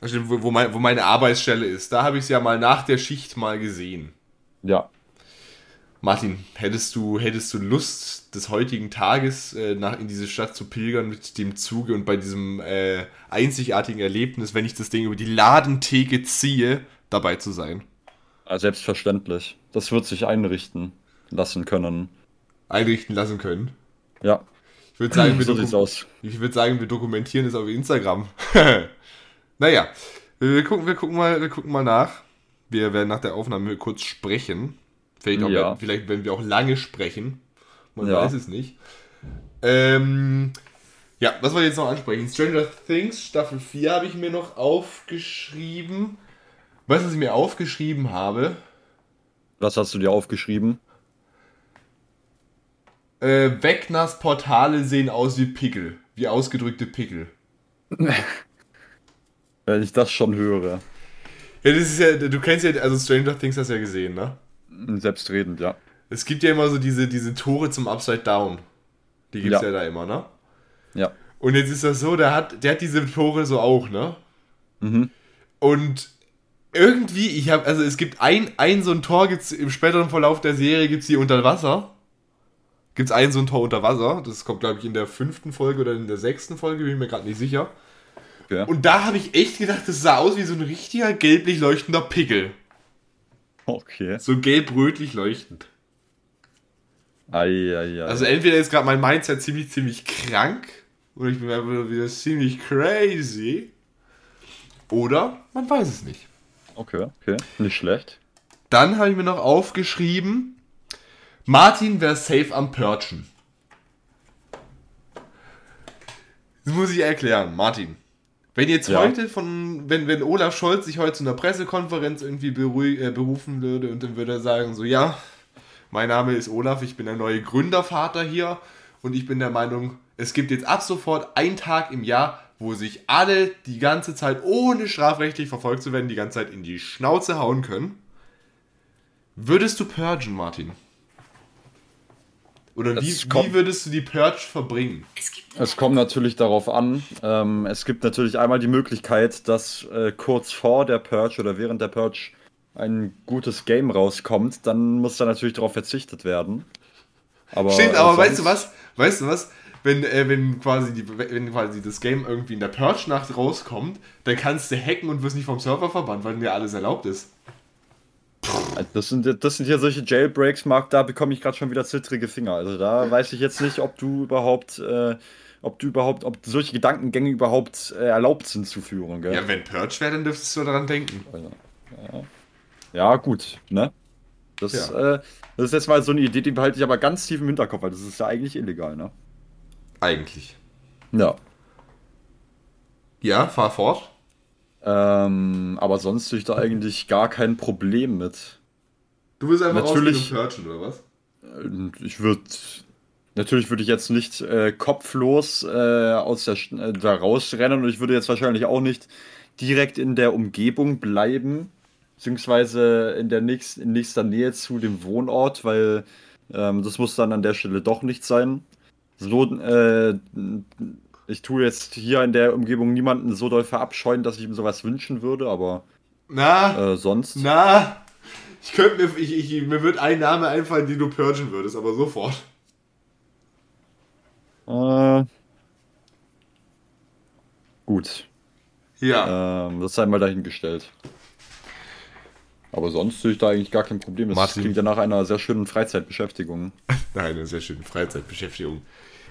Also, wo, wo, mein, wo meine Arbeitsstelle ist. Da habe ich es ja mal nach der Schicht mal gesehen. Ja. Martin, hättest du, hättest du Lust, des heutigen Tages äh, nach, in diese Stadt zu pilgern mit dem Zuge und bei diesem äh, einzigartigen Erlebnis, wenn ich das Ding über die Ladentheke ziehe, dabei zu sein? Ja, Selbstverständlich. Das wird sich einrichten lassen können. Einrichten lassen können. Ja, Ich würde sagen, wir so sieht's aus. ich würde sagen, wir dokumentieren es auf Instagram. naja, wir gucken, wir, gucken mal, wir gucken mal nach. Wir werden nach der Aufnahme kurz sprechen. Vielleicht, auch, Ja. vielleicht werden wir auch lange sprechen. Man Ja. weiß es nicht. Ähm, ja, was wollen wir jetzt noch ansprechen? Stranger Things Staffel 4 habe ich mir noch aufgeschrieben. Weißt du, was ich mir aufgeschrieben habe? Was hast du dir aufgeschrieben? Äh, Wegners Portale sehen aus wie Pickel. Wie ausgedrückte Pickel. Wenn ich das schon höre. Ja, das ist ja, du kennst ja, also Stranger Things hast du ja gesehen, ne? Selbstredend, ja. Es gibt ja immer so diese, diese Tore zum Upside Down. Die gibt's ja. Ja. da immer, ne? Ja. Und jetzt ist das so, der hat, der hat diese Tore so auch, ne? Mhm. Und irgendwie, ich habe, also es gibt ein, ein so ein Tor, gibt's im späteren Verlauf der Serie, gibt's die unter Wasser. Gibt's ein so ein Tor unter Wasser. Das kommt, glaube ich, in der fünften Folge oder in der sechsten Folge, bin ich mir gerade nicht sicher. Okay. Und da habe ich echt gedacht, das sah aus wie so ein richtiger gelblich leuchtender Pickel. okay. So gelb-rötlich leuchtend. Eieiei. Also entweder ist gerade mein Mindset ziemlich, ziemlich krank oder ich bin einfach wieder ziemlich crazy. Oder man weiß es nicht. Okay, okay. Nicht schlecht. Dann habe ich mir noch aufgeschrieben, Martin wäre safe am Purchen. Das muss ich erklären, Martin. Wenn jetzt Ja. heute von, wenn, wenn Olaf Scholz sich heute zu einer Pressekonferenz irgendwie beruhig, äh, berufen würde und dann würde er sagen, so, ja, Mein Name ist Olaf, ich bin der neue Gründervater hier und ich bin der Meinung, es gibt jetzt ab sofort einen Tag im Jahr, wo sich alle die ganze Zeit, ohne strafrechtlich verfolgt zu werden, die ganze Zeit in die Schnauze hauen können. Würdest du purgen, Martin? Oder wie, wie würdest du die Purge verbringen? Es kommt natürlich darauf an. Ähm, es gibt natürlich einmal die Möglichkeit, dass äh, kurz vor der Purge oder während der Purge ein gutes Game rauskommt. Dann muss da natürlich darauf verzichtet werden. Aber, Stimmt, äh, aber weißt du was? Weißt du was? Wenn, äh, wenn, quasi die, wenn quasi das Game irgendwie in der Purge-Nacht rauskommt, dann kannst du hacken und wirst nicht vom Server verbannt, weil dir alles erlaubt ist. Das sind, das sind hier solche Jailbreaks, Marc, da bekomme ich gerade schon wieder zittrige Finger. Also da weiß ich jetzt nicht, ob du überhaupt, äh, ob du überhaupt, ob solche Gedankengänge überhaupt äh, erlaubt sind zu führen, gell? Ja, wenn Purge wäre, dann dürftest du daran denken. Ja, gut, ne? Das, Ja. äh, das ist jetzt mal so eine Idee, die behalte ich aber ganz tief im Hinterkopf, weil das ist ja eigentlich illegal, ne? Eigentlich. Ja. Ja, fahr fort. Ähm, aber sonst sehe ich da eigentlich gar kein Problem mit. Du willst einfach Natürlich- rausgehen oder was? Und Ich würde. Natürlich würde ich jetzt nicht äh, kopflos äh, aus der, äh, da rausrennen und ich würde jetzt wahrscheinlich auch nicht direkt in der Umgebung bleiben, beziehungsweise in der nächst, in nächster Nähe zu dem Wohnort, weil ähm, das muss dann an der Stelle doch nicht sein. So, äh, ich tue jetzt hier in der Umgebung niemanden so doll verabscheuen, dass ich ihm sowas wünschen würde, aber Na, äh, sonst. na. Ich könnte mir, ich, ich, mir wird ein Name einfallen, den du purgen würdest, aber sofort. Äh, gut. Ja. Ähm, das sei mal dahingestellt. Aber sonst sehe ich da eigentlich gar kein Problem. Das Martin. klingt ja nach einer sehr schönen Freizeitbeschäftigung. Nein, eine sehr schöne Freizeitbeschäftigung.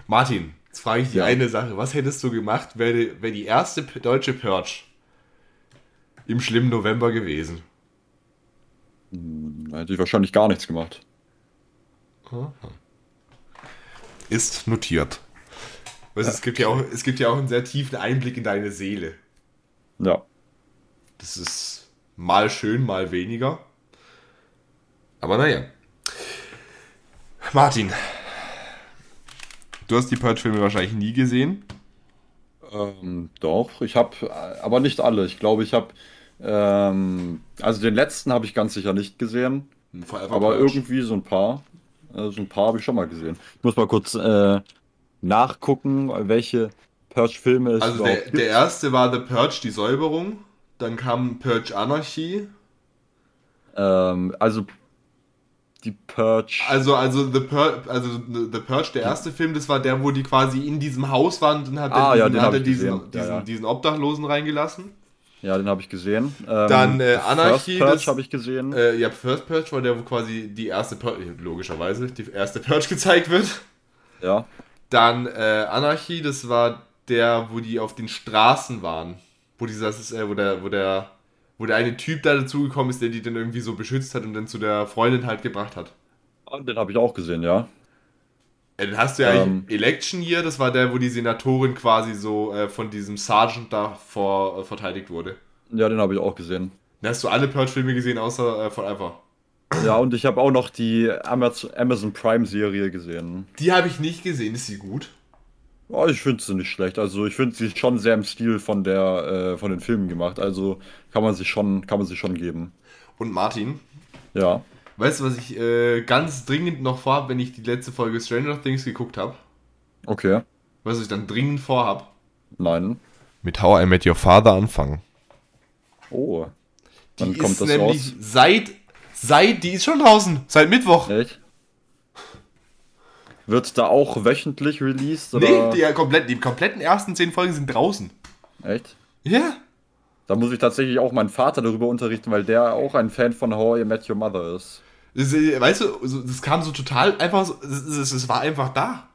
Martin, jetzt frage ich dir Ja. eine Sache. Was hättest du gemacht, wäre die, wär die erste deutsche Purge im schlimmen November gewesen? Da hätte ich wahrscheinlich gar nichts gemacht. Ist notiert. Weißt, du, es, gibt ja auch, es gibt ja auch einen sehr tiefen Einblick in deine Seele. Ja. Das ist mal schön, mal weniger. Aber naja. Martin, du hast die Purge-Filme wahrscheinlich nie gesehen. Ähm, doch, ich habe, aber nicht alle. Ich glaube, ich habe, ähm, also den letzten habe ich ganz sicher nicht gesehen, Forever aber Purge. irgendwie so ein paar. Also so ein paar habe ich schon mal gesehen. Ich muss mal kurz äh, nachgucken, welche Purge-Filme es Also überhaupt der, gibt. der erste war The Purge, die Säuberung. Dann kam Purge Anarchy. Ähm, also die Purge. Also, also, The Purge, also The Purge, der erste Film, das war der, wo die quasi in diesem Haus waren und dann hat Ah, er ja, diesen, den hat er diesen. Ja, diesen, ja. diesen Obdachlosen reingelassen. Ja, den habe ich gesehen. Ähm, Dann, äh, First Anarchy, Purge habe ich gesehen. Äh, ja, First Purge war der, wo quasi die erste Purge, logischerweise, die erste Purge gezeigt wird. ja. Dann äh, Anarchy, das war der, wo die auf den Straßen waren. Wo dieses, äh, wo der, wo der, wo der eine Typ da dazugekommen ist, der die dann irgendwie so beschützt hat und dann zu der Freundin halt gebracht hat. Ah, Den habe ich auch gesehen, ja. Äh, dann hast du ja Ähm. eigentlich Election Year, das war der, wo die Senatorin quasi so äh, von diesem Sergeant da vor, äh, verteidigt wurde. Ja, den habe ich auch gesehen. Dann hast du alle Purge-Filme gesehen, außer äh, Forever. Ja, und ich habe auch noch die Amaz- Amazon Prime-Serie gesehen. Die habe ich nicht gesehen, ist sie gut? Oh, ich finde sie nicht schlecht. Also ich finde sie schon sehr im Stil von der äh, von den Filmen gemacht. Also kann man sich schon kann man sich schon geben. Und Martin, Ja. weißt du, was ich äh, ganz dringend noch vorhab, wenn ich die letzte Folge Stranger Things geguckt habe? Okay. Was ich dann dringend vorhab? Nein. Mit How I Met Your Father anfangen. Oh. Die Wann kommt ist das nämlich raus? seit, seit, die ist schon draußen, seit Mittwoch. Echt? Wird da auch wöchentlich released? Nee, Oder? die, komplett, die kompletten ersten zehn Folgen sind draußen. Echt? Ja. Da muss ich tatsächlich auch meinen Vater darüber unterrichten, weil der auch ein Fan von How I Met Your Mother ist. Äh, weißt du, das kam so total einfach, es, war einfach da.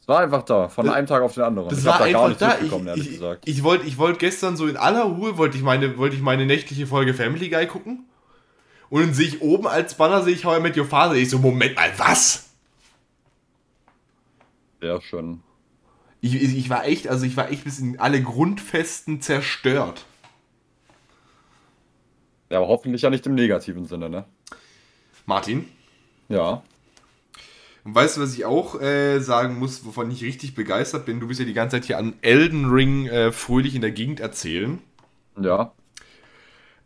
Es war einfach da, von Das- einem Tag auf den anderen. Das ich war da gar einfach da. Ich, ich, gesagt. ich wollte ich wollt gestern so in aller Ruhe, wollte ich, meine, wollte ich meine nächtliche Folge Family Guy gucken. Und dann sehe ich oben als Banner, sehe ich How I Met Your Father. Ich so, Moment mal, was? Schön. Ich, ich, ich war echt, also ich war echt bis in alle Grundfesten zerstört. Ja, aber hoffentlich ja nicht im negativen Sinne, ne? Martin, Ja. Und weißt du, was ich auch äh, sagen muss, wovon ich richtig begeistert bin? Du bist ja die ganze Zeit hier an Elden Ring äh, fröhlich in der Gegend erzählen. Ja.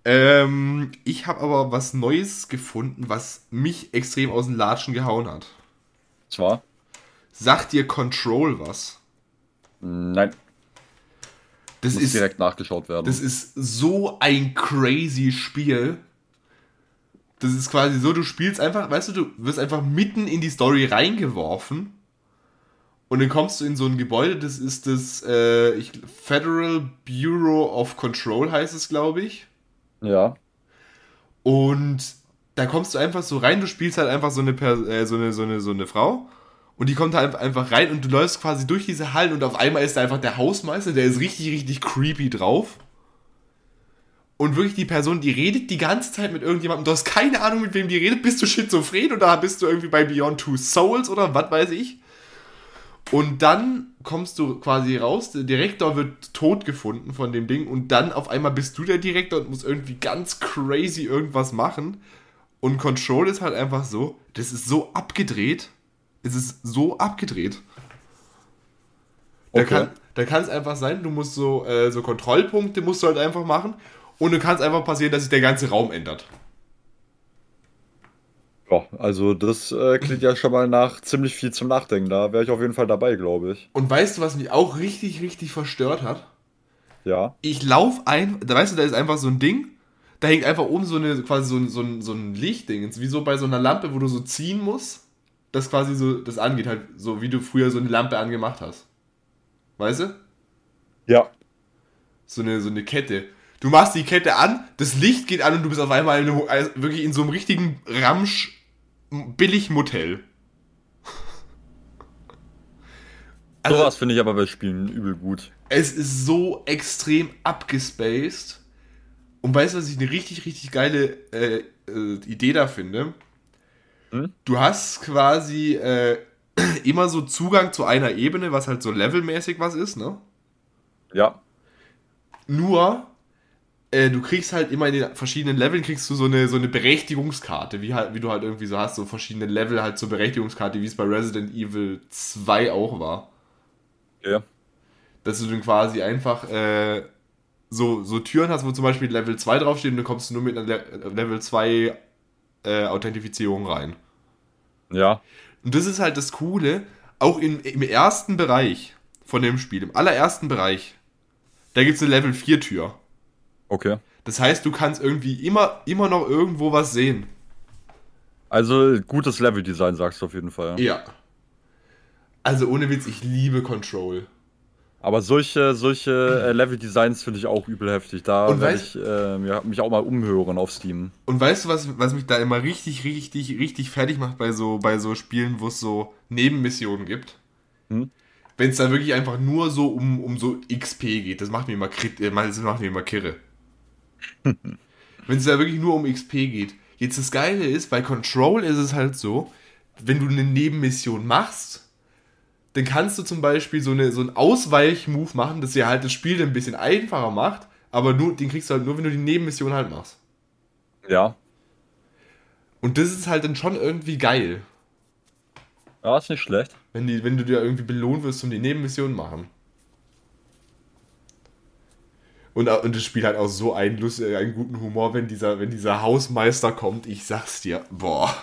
Ähm, ich habe aber was Neues gefunden, was mich extrem aus den Latschen gehauen hat. Zwar? Sagt dir Control was? Nein. Das Muss ist, direkt nachgeschaut werden. das ist so ein crazy Spiel. Das ist quasi so, du spielst einfach, weißt du, du wirst einfach mitten in die Story reingeworfen. Und dann kommst du in so ein Gebäude, das ist das äh, ich, Federal Bureau of Control, heißt es, glaube ich. ja. Und da kommst du einfach so rein, du spielst halt einfach so eine, Per- äh, so eine, so eine, so eine Frau. Und die kommt halt einfach rein und du läufst quasi durch diese Hallen und auf einmal ist da einfach der Hausmeister, der ist richtig, richtig creepy drauf. Und wirklich die Person, die redet die ganze Zeit mit irgendjemandem, du hast keine Ahnung, mit wem die redet, bist du schizophren oder bist du irgendwie bei Beyond Two Souls oder was weiß ich. Und dann kommst du quasi raus, der Direktor wird tot gefunden von dem Ding und dann auf einmal bist du der Direktor und musst irgendwie ganz crazy irgendwas machen. Und Control ist halt einfach so, das ist so abgedreht. Es ist so abgedreht. Da Okay. kann es einfach sein, du musst so, äh, so Kontrollpunkte musst du halt einfach machen und dann kann es einfach passieren, dass sich der ganze Raum ändert. Ja, also das äh, klingt ja schon mal nach ziemlich viel zum Nachdenken. Da wäre ich auf jeden Fall dabei, glaube ich. Und weißt du, was mich auch richtig, richtig verstört hat? Ja. ich lauf ein, da weißt du, da ist einfach so ein Ding, da hängt einfach oben so eine, quasi so ein, so ein, so ein Lichtding, ist wie so bei so einer Lampe, wo du so ziehen musst, das quasi so, das angeht halt, so wie du früher so eine Lampe angemacht hast. Weißt du? Ja. So eine, so eine Kette. Du machst die Kette an, das Licht geht an und du bist auf einmal in also wirklich in so einem richtigen Ramsch Billigmotel. Also- Sowas finde ich aber bei Spielen übel gut. Es ist so extrem abgespaced. Und weißt du, was ich eine richtig, richtig geile äh, äh, Idee da finde? Hm? Du hast quasi äh, immer so Zugang zu einer Ebene, was halt so levelmäßig was ist, ne? Ja. Nur, äh, du kriegst halt immer in den verschiedenen Leveln kriegst du so eine, so eine Berechtigungskarte, wie, halt, wie du halt irgendwie so hast, so verschiedene Level halt zur Berechtigungskarte, wie es bei Resident Evil 2 auch war. Ja. dass du dann quasi einfach äh, so, so Türen hast, wo zum Beispiel Level 2 draufsteht und dann kommst du nur mit einer Le Level 2 äh, Authentifizierung rein. Ja. Und das ist halt das Coole, auch in, im ersten Bereich von dem Spiel, im allerersten Bereich, da gibt es eine Level 4 Tür. Okay. Das heißt, du kannst irgendwie immer, immer noch irgendwo was sehen. Also gutes Leveldesign, sagst du auf jeden Fall. Ja. Also ohne Witz, ich liebe Control. Aber solche, solche äh, Leveldesigns finde ich auch übel heftig. Da werde ich äh, mir- mich auch mal umhören auf Steam. Und weißt du, was, was mich da immer richtig, richtig, richtig fertig macht bei so, bei so Spielen, wo es so Nebenmissionen gibt? Hm? Wenn es da wirklich einfach nur so um, um so XP geht, das macht mir immer, krit- äh, das macht mir immer kirre. Wenn es da wirklich nur um XP geht. Jetzt das Geile ist, bei Control ist es halt so, wenn du eine Nebenmission machst, dann kannst du zum Beispiel so, eine, so einen Ausweichmove machen, das dir halt das Spiel ein bisschen einfacher macht, aber nur, den kriegst du halt nur, wenn du die Nebenmission halt machst. Ja. Und das ist halt dann schon irgendwie geil, Ja, ist nicht schlecht. wenn, die, wenn du dir irgendwie belohnt wirst und die Nebenmissionen machen. Und, au- und das Spiel hat auch so einen, Lust, äh, einen guten Humor, wenn dieser, wenn dieser Hausmeister kommt. Ich sag's dir, boah.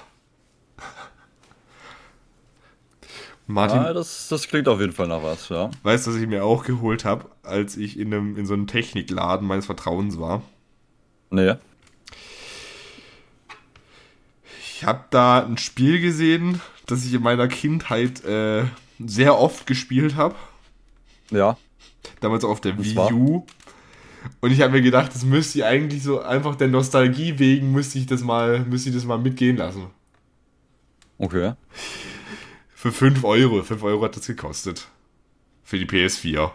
Martin, Ja, das, das klingt auf jeden Fall nach was, ja. weißt du, was ich mir auch geholt habe, als ich in, einem, in so einem Technikladen meines Vertrauens war? Nee. Ich habe da ein Spiel gesehen, das ich in meiner Kindheit äh, sehr oft gespielt habe. Ja. damals auf der Wii? U. Und ich habe mir gedacht, das müsste ich eigentlich so einfach der Nostalgie wegen müsste ich das mal, müsste ich das mal mitgehen lassen. Okay. Für 5 Euro. 5 Euro hat das gekostet. Für die PS4.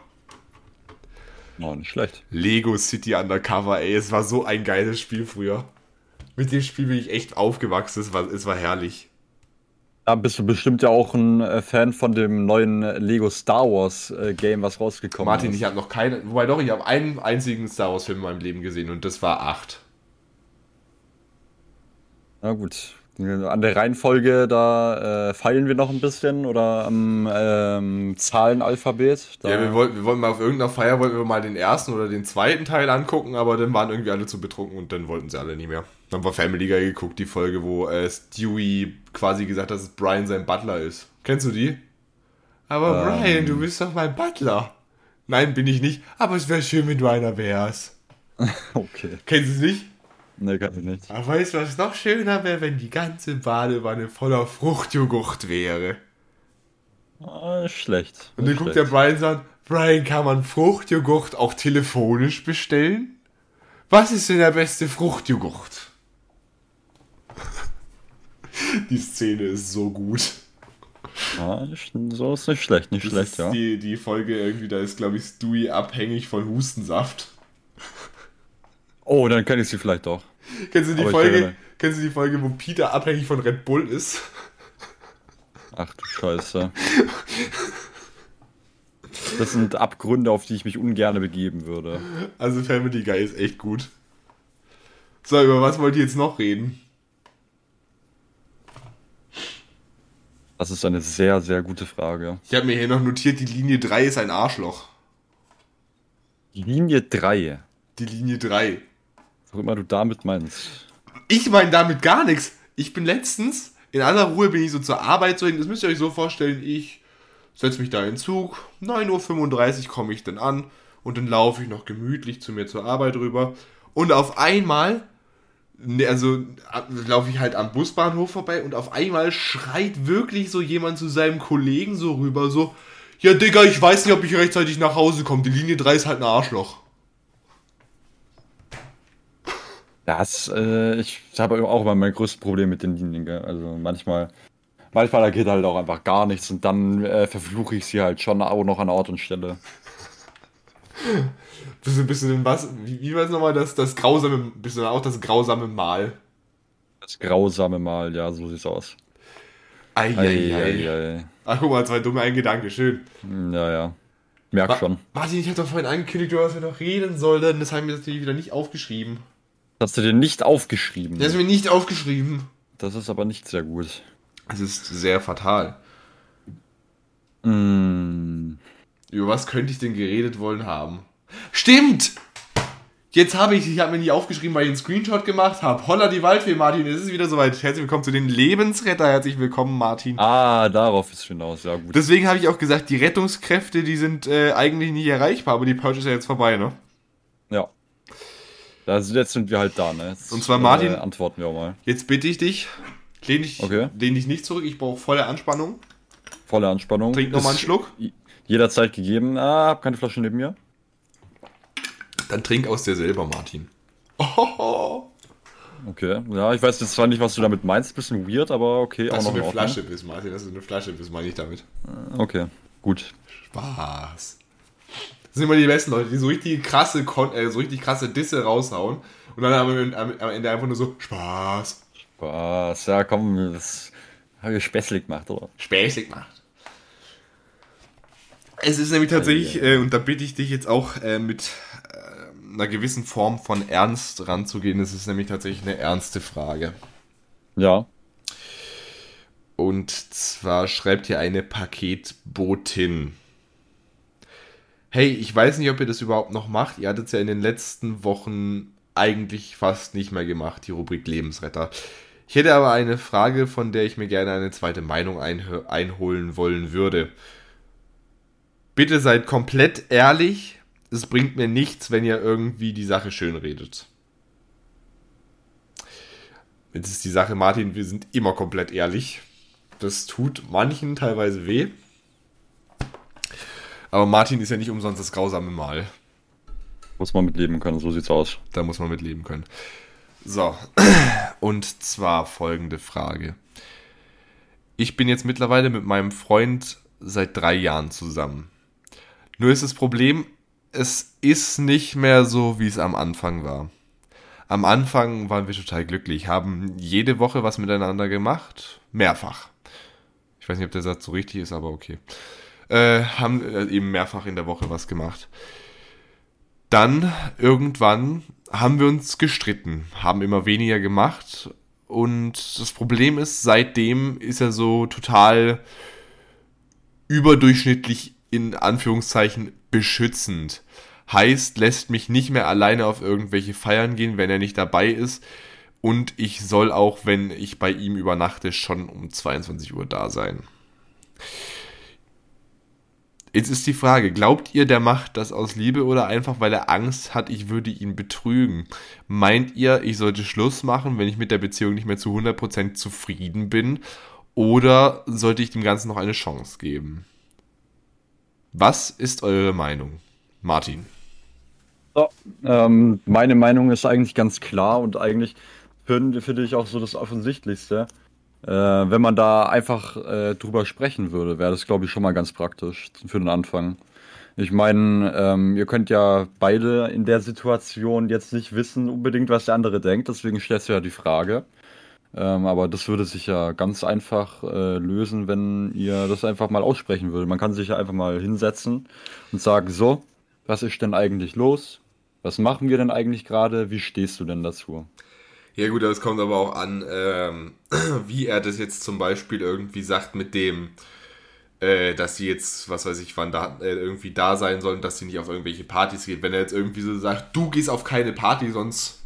Oh, nicht schlecht. Lego City Undercover, ey, es war so ein geiles Spiel früher. Mit dem Spiel bin ich echt aufgewachsen, es war, es war herrlich. Da bist du bestimmt ja auch ein äh, Fan von dem neuen äh, Lego Star Wars äh, Game, was rausgekommen Martin, ist. ich habe noch keine, wobei doch, ich habe einen einzigen Star Wars Film in meinem Leben gesehen und das war 8. Na gut. An der Reihenfolge, da äh, feilen wir noch ein bisschen oder am ähm, Zahlenalphabet. Da Ja, wir wollten, wir wollten mal auf irgendeiner Feier wollten wir mal den ersten oder den zweiten Teil angucken, aber dann waren irgendwie alle zu betrunken und dann wollten sie alle nicht mehr. Dann war Family Guy geguckt, die Folge, wo äh, Stewie quasi gesagt hat, dass Brian sein Butler ist. Kennst du die? Aber Ähm. Brian, du bist doch mein Butler. Nein, bin ich nicht, aber es wäre schön, wenn du einer wärst. okay. Kennst du es nicht? Ne, kann ich nicht. Aber weißt du, was noch schöner wäre, wenn die ganze Badewanne voller Fruchtjoghurt wäre? Ah, schlecht. Und dann guckt der Brian so an, Brian, kann man Fruchtjoghurt auch telefonisch bestellen? Was ist denn der beste Fruchtjoghurt? Die Szene ist so gut. Ah, so ist nicht schlecht, nicht Das schlecht, ja. die, die Folge irgendwie, da ist, glaube ich, Stewie abhängig von Hustensaft. Oh, dann kenne ich sie vielleicht doch. Kennst du die Aber Folge? Kennst du die Folge, wo Peter abhängig von Red Bull ist? Ach du Scheiße. Das sind Abgründe, auf die ich mich ungern begeben würde. Also Family Guy ist echt gut. So, über was wollt ihr jetzt noch reden? Das ist eine sehr, sehr gute Frage. Ich habe mir hier noch notiert, die Linie 3 ist ein Arschloch. Linie 3. Die Linie 3. Was immer du damit meinst. Ich meine damit gar nichts. Ich bin letztens, in aller Ruhe bin ich so zur Arbeit so hin. Das müsst ihr euch so vorstellen, ich setze mich da in Zug. 9.35 Uhr komme ich dann an. Und dann laufe ich noch gemütlich zu mir zur Arbeit rüber. Und auf einmal, ne, also ab- laufe ich halt am Busbahnhof vorbei. Und auf einmal schreit wirklich so jemand zu seinem Kollegen so rüber, so, ja Digga, ich weiß nicht, ob ich rechtzeitig nach Hause komme. Die Linie 3 ist halt ein Arschloch. Das, äh, ich habe auch immer mein größtes Problem mit den Linien, gell? Also manchmal, manchmal da geht halt auch einfach gar nichts und dann äh, verfluche ich sie halt schon auch noch an Ort und Stelle. Bist du, bist du denn was? Wie, wie war es nochmal? Das, das grausame, bist du auch das grausame Mal? Das grausame Mal, ja, so sieht's aus. Eieiei. Ei, ei, ei. Ach, guck mal, zwei dumme, ein Gedanke, schön. Hm, Ja, ja. Merk Ma schon. Martin, ich hab doch vorhin angekündigt, über was wir noch reden sollten. Das haben wir natürlich wieder nicht aufgeschrieben. Hast du dir nicht aufgeschrieben. Das ist mir nicht aufgeschrieben. Das ist aber nicht sehr gut. Es ist sehr fatal. Mm, Über was könnte ich denn geredet wollen haben? Stimmt! Jetzt habe ich, ich habe mir nicht aufgeschrieben, weil ich einen Screenshot gemacht habe. Holla die Waldfee, Martin, es ist wieder soweit. Herzlich willkommen zu den Lebensretter. Herzlich willkommen, Martin. Ah, darauf ist hinaus, ja gut. Deswegen habe ich auch gesagt, die Rettungskräfte, die sind äh, eigentlich nicht erreichbar, aber die Purge ist ja jetzt vorbei, ne? Ja. Da sind, jetzt sind wir halt da, ne? Jetzt, Und zwar Martin- Äh, antworten wir auch mal. Jetzt bitte ich dich, lehn dich, Okay. lehn dich nicht zurück, ich brauche volle Anspannung. Volle Anspannung. Trink noch mal einen Schluck. Jederzeit gegeben. Ah, hab keine Flasche neben mir. Dann trink aus dir selber, Martin. Oh, Okay. Ja, ich weiß jetzt zwar nicht, was du damit meinst. Bisschen weird, aber okay. dass auch du noch in eine Ordnung. Flasche bist, Martin, dass du eine Flasche bist, meine ich damit. Okay, gut. Spaß. Das sind immer die besten Leute, die so richtig krasse, Kon äh, so richtig krasse Disse raushauen und dann am, am, am Ende einfach nur so Spaß. Was? Ja, komm, das habe ich späßlich gemacht, oder? Späßig macht. Es ist nämlich tatsächlich, äh, und da bitte ich dich jetzt auch äh, mit äh, einer gewissen Form von Ernst ranzugehen, es ist nämlich tatsächlich eine ernste Frage. Ja. Und zwar schreibt hier eine Paketbotin. Hey, ich weiß nicht, ob ihr das überhaupt noch macht. Ihr hattet es ja in den letzten Wochen eigentlich fast nicht mehr gemacht, die Rubrik Lebensretter. Ich hätte aber eine Frage, von der ich mir gerne eine zweite Meinung einholen wollen würde. Bitte seid komplett ehrlich. Es bringt mir nichts, wenn ihr irgendwie die Sache schön redet. Jetzt ist die Sache, Martin, wir sind immer komplett ehrlich. Das tut manchen teilweise weh. Aber Martin ist ja nicht umsonst das grausame Mal. Muss man mitleben können, so sieht's aus. Da muss man mit leben können. So, und zwar folgende Frage. Ich bin jetzt mittlerweile mit meinem Freund seit drei Jahren zusammen. Nur ist das Problem, es ist nicht mehr so, wie es am Anfang war. Am Anfang waren wir total glücklich, haben jede Woche was miteinander gemacht, mehrfach. Ich weiß nicht, ob der Satz so richtig ist, aber okay. Äh, haben äh, eben mehrfach in der Woche was gemacht. Dann irgendwann haben wir uns gestritten, haben immer weniger gemacht und das Problem ist, seitdem ist er so total überdurchschnittlich in Anführungszeichen beschützend. Heißt, lässt mich nicht mehr alleine auf irgendwelche Feiern gehen, wenn er nicht dabei ist. Und ich soll auch, wenn ich bei ihm übernachte, schon um 22 Uhr da sein. Jetzt ist die Frage, glaubt ihr, der macht das aus Liebe oder einfach, weil er Angst hat, ich würde ihn betrügen? Meint ihr, ich sollte Schluss machen, wenn ich mit der Beziehung nicht mehr zu 100% zufrieden bin? Oder sollte ich dem Ganzen noch eine Chance geben? Was ist eure Meinung? Martin. So, ähm, meine Meinung ist eigentlich ganz klar und eigentlich finde find ich auch so das Offensichtlichste. Äh, wenn man da einfach äh, drüber sprechen würde, wäre das, glaube ich, schon mal ganz praktisch für den Anfang. Ich meine, ähm, ihr könnt ja beide in der Situation jetzt nicht wissen unbedingt, was der andere denkt, deswegen stellst du ja die Frage. Ähm, aber das würde sich ja ganz einfach äh, lösen, wenn ihr das einfach mal aussprechen würdet. Man kann sich ja einfach mal hinsetzen und sagen, so, was ist denn eigentlich los? Was machen wir denn eigentlich gerade? Wie stehst du denn dazu? Ja gut, das kommt aber auch an, ähm, wie er das jetzt zum Beispiel irgendwie sagt mit dem, äh, dass sie jetzt, was weiß ich, wann da äh, irgendwie da sein sollen, dass sie nicht auf irgendwelche Partys geht. Wenn er jetzt irgendwie so sagt, du gehst auf keine Party, sonst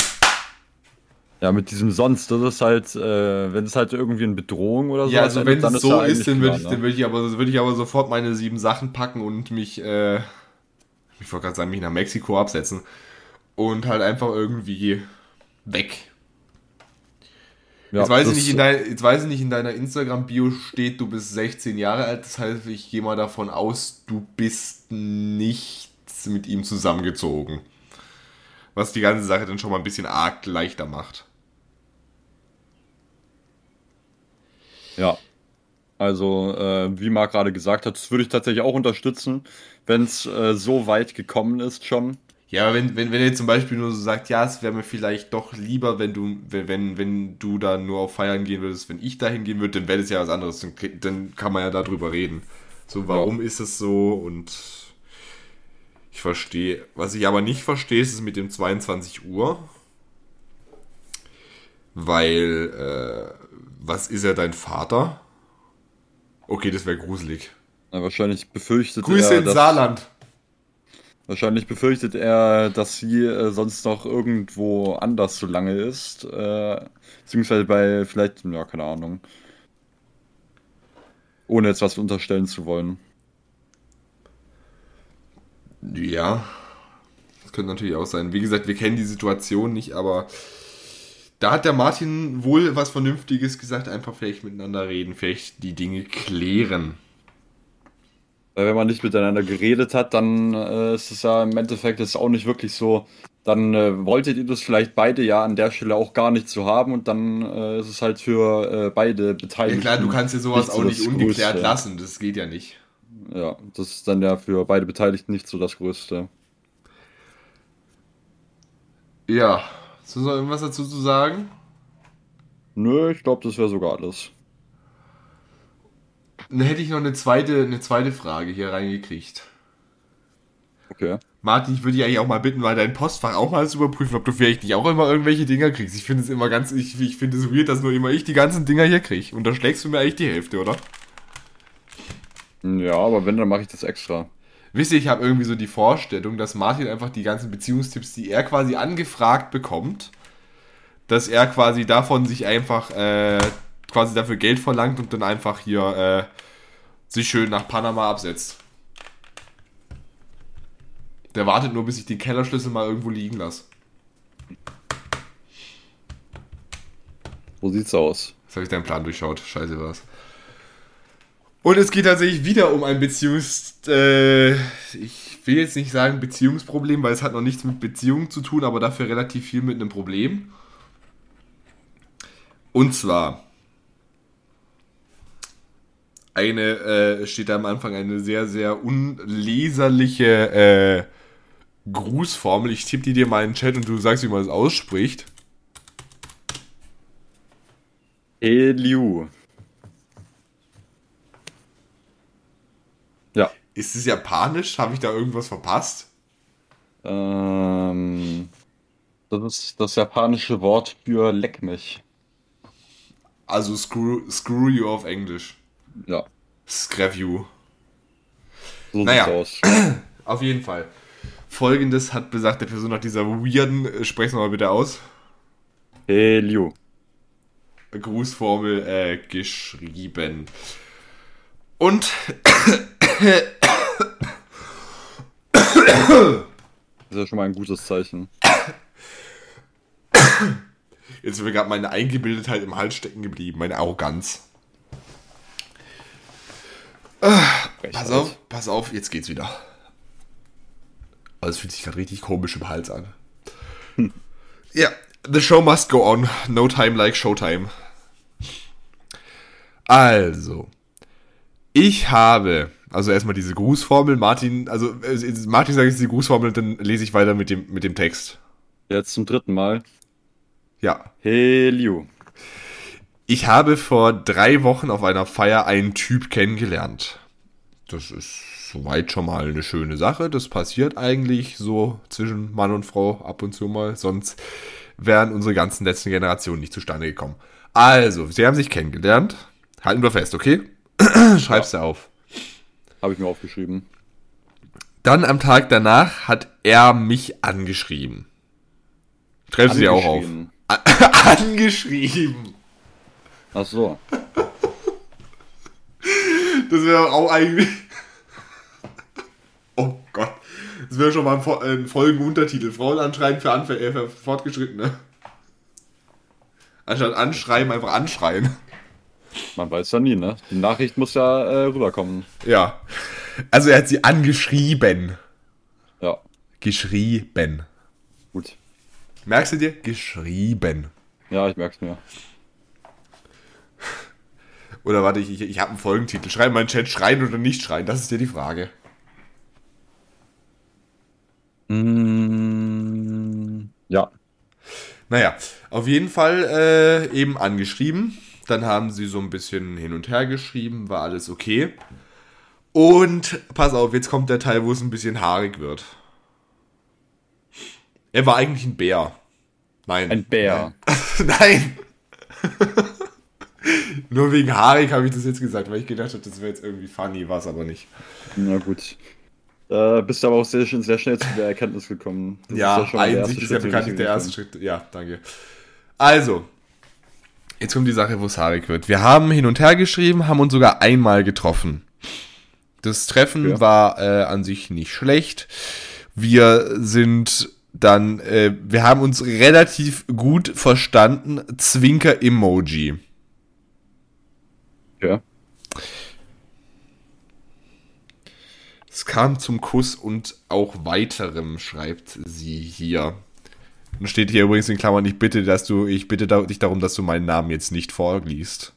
ja, mit diesem sonst, das ist halt, äh, wenn es halt irgendwie eine Bedrohung oder so Ja, also wenn es so ist, dann würde ich, ne? würd ich, aber, würd ich aber sofort meine sieben Sachen packen und mich, äh, ich wollte gerade sagen, mich nach Mexiko absetzen. Und halt einfach irgendwie weg. Ja, jetzt, weiß ich nicht, in dein, jetzt weiß ich nicht, in deiner Instagram-Bio steht, du bist 16 Jahre alt. Das heißt, ich gehe mal davon aus, du bist nicht mit ihm zusammengezogen. Was die ganze Sache dann schon mal ein bisschen arg leichter macht. Ja. Also, äh, wie Marc gerade gesagt hat, das würde ich tatsächlich auch unterstützen, wenn es äh, so weit gekommen ist schon. Ja, aber wenn, wenn, wenn er zum Beispiel nur so sagt, ja, es wäre mir vielleicht doch lieber, wenn du, wenn, wenn du da nur auf Feiern gehen würdest, wenn ich dahin gehen würde, dann wäre das ja was anderes. Dann, dann kann man ja darüber reden. So, warum ja. ist es so und ich verstehe. Was ich aber nicht verstehe, ist es mit dem 22 Uhr. Weil, äh, was ist er dein Vater? Okay, das wäre gruselig. Na, wahrscheinlich befürchtet Grüße er. Grüße in Saarland. Wahrscheinlich befürchtet er, dass sie äh, sonst noch irgendwo anders so lange ist. Äh, beziehungsweise bei vielleicht, ja, keine Ahnung. Ohne jetzt was unterstellen zu wollen. Ja, das könnte natürlich auch sein. Wie gesagt, wir kennen die Situation nicht, aber da hat der Martin wohl was Vernünftiges gesagt. Einfach vielleicht miteinander reden, vielleicht die Dinge klären. Weil wenn man nicht miteinander geredet hat, dann äh, ist es ja im Endeffekt jetzt auch nicht wirklich so. Dann äh, wolltet ihr das vielleicht beide ja an der Stelle auch gar nicht zu haben und dann äh, ist es halt für äh, beide Beteiligten. Ja klar, du kannst ja sowas auch nicht ungeklärt Größte. lassen, das geht ja nicht. Ja, das ist dann ja für beide Beteiligten nicht so das Größte. Ja, hast du noch irgendwas dazu zu sagen? Nö, ich glaube, das wäre sogar alles. Dann hätte ich noch eine zweite, eine zweite Frage hier reingekriegt. Okay. Martin, ich würde dich eigentlich auch mal bitten, mal dein Postfach auch mal zu überprüfen, ob du vielleicht nicht auch immer irgendwelche Dinger kriegst. Ich finde es immer ganz, ich, ich finde es weird, dass nur immer ich die ganzen Dinger hier kriege. Und da schlägst du mir eigentlich die Hälfte, oder? Ja, aber wenn, dann mache ich das extra. Wisst ihr, ich habe irgendwie so die Vorstellung, dass Martin einfach die ganzen Beziehungstipps, die er quasi angefragt bekommt, dass er quasi davon sich einfach äh, quasi dafür Geld verlangt und dann einfach hier äh, sich schön nach Panama absetzt. Der wartet nur, bis ich den Kellerschlüssel mal irgendwo liegen lasse. Wo sieht's aus? Jetzt habe ich deinen Plan durchschaut. Scheiße was. Und es geht tatsächlich wieder um ein Beziehungs... Äh, ich will jetzt nicht sagen Beziehungsproblem, weil es hat noch nichts mit Beziehungen zu tun, aber dafür relativ viel mit einem Problem. Und zwar eine, äh, steht da am Anfang eine sehr, sehr unleserliche äh, Grußformel. Ich tippe die dir mal in den Chat und du sagst, wie man das ausspricht. Eliu. Ist es japanisch? Habe ich da irgendwas verpasst? Ähm, das ist das japanische Wort für leck mich. Also screw, screw you auf Englisch. Ja, Screw you. so Naja. aus. Auf jeden Fall. Folgendes hat besagt der Person nach dieser weirden, äh, sprech's mal bitte aus, Hey, Liu. Grußformel äh, geschrieben. Und Das ist ja schon mal ein gutes Zeichen. jetzt ist mir gerade meine Eingebildetheit im Hals stecken geblieben, meine Arroganz. Pass auf, pass auf, jetzt geht's wieder. Also es fühlt sich gerade richtig komisch im Hals an. Ja, the show must go on. No time like showtime. Also, ich habe, also erstmal diese Grußformel, Martin, also äh, Martin sagt jetzt die Grußformel, dann lese ich weiter mit dem, mit dem Text. Jetzt zum dritten Mal. Ja. Hey, Liu. Ich habe vor drei Wochen auf einer Feier einen Typ kennengelernt. Das ist soweit schon mal eine schöne Sache. Das passiert eigentlich so zwischen Mann und Frau ab und zu mal. Sonst wären unsere ganzen letzten Generationen nicht zustande gekommen. Also, sie haben sich kennengelernt. Halten wir fest, okay? Schreib's dir auf. Habe ich mir aufgeschrieben. Dann am Tag danach hat er mich angeschrieben. Du dir auch auf. Angeschrieben. Ach so. Das wäre auch eigentlich. Oh Gott. Das wäre schon mal ein, ein Folgenuntertitel. Frauen anschreien für, Anf äh, für Fortgeschrittene. Anstatt anschreiben, einfach anschreien. Man weiß ja nie, ne? Die Nachricht muss ja äh, rüberkommen. Ja. Also er hat sie angeschrieben. Ja, Geschrieben. gut. Merkst du dir? Geschrieben. Ja, ich merk's mir. Oder warte, ich, ich, ich habe einen Folgentitel. Schreib mal in den Chat, schreien oder nicht schreien. Das ist dir die Frage. Mm, ja. Naja, auf jeden Fall äh, eben angeschrieben. Dann haben sie so ein bisschen hin und her geschrieben, war alles okay. Und pass auf, jetzt kommt der Teil, wo es ein bisschen haarig wird. Er war eigentlich ein Bär. Nein. Ein Bär. Nein. Nur wegen haarig habe ich das jetzt gesagt, weil ich gedacht habe, das wäre jetzt irgendwie funny, war es aber nicht. Na gut. Äh, bist aber auch sehr, sehr schnell zu der Erkenntnis gekommen. Das Ja, ist ja Schritt in die bekanntlich der erste Schritt. Ja, danke. Also, jetzt kommt die Sache, wo es haarig wird. Wir haben hin und her geschrieben, haben uns sogar einmal getroffen. Das Treffen Ja. war äh, an sich nicht schlecht. Wir sind dann, äh, wir haben uns relativ gut verstanden. Zwinker-Emoji. Ja. Es kam zum Kuss und auch weiterem, schreibt sie hier. Und steht hier übrigens in Klammern, ich bitte, dass du, ich bitte dich darum, dass du meinen Namen jetzt nicht vorliest.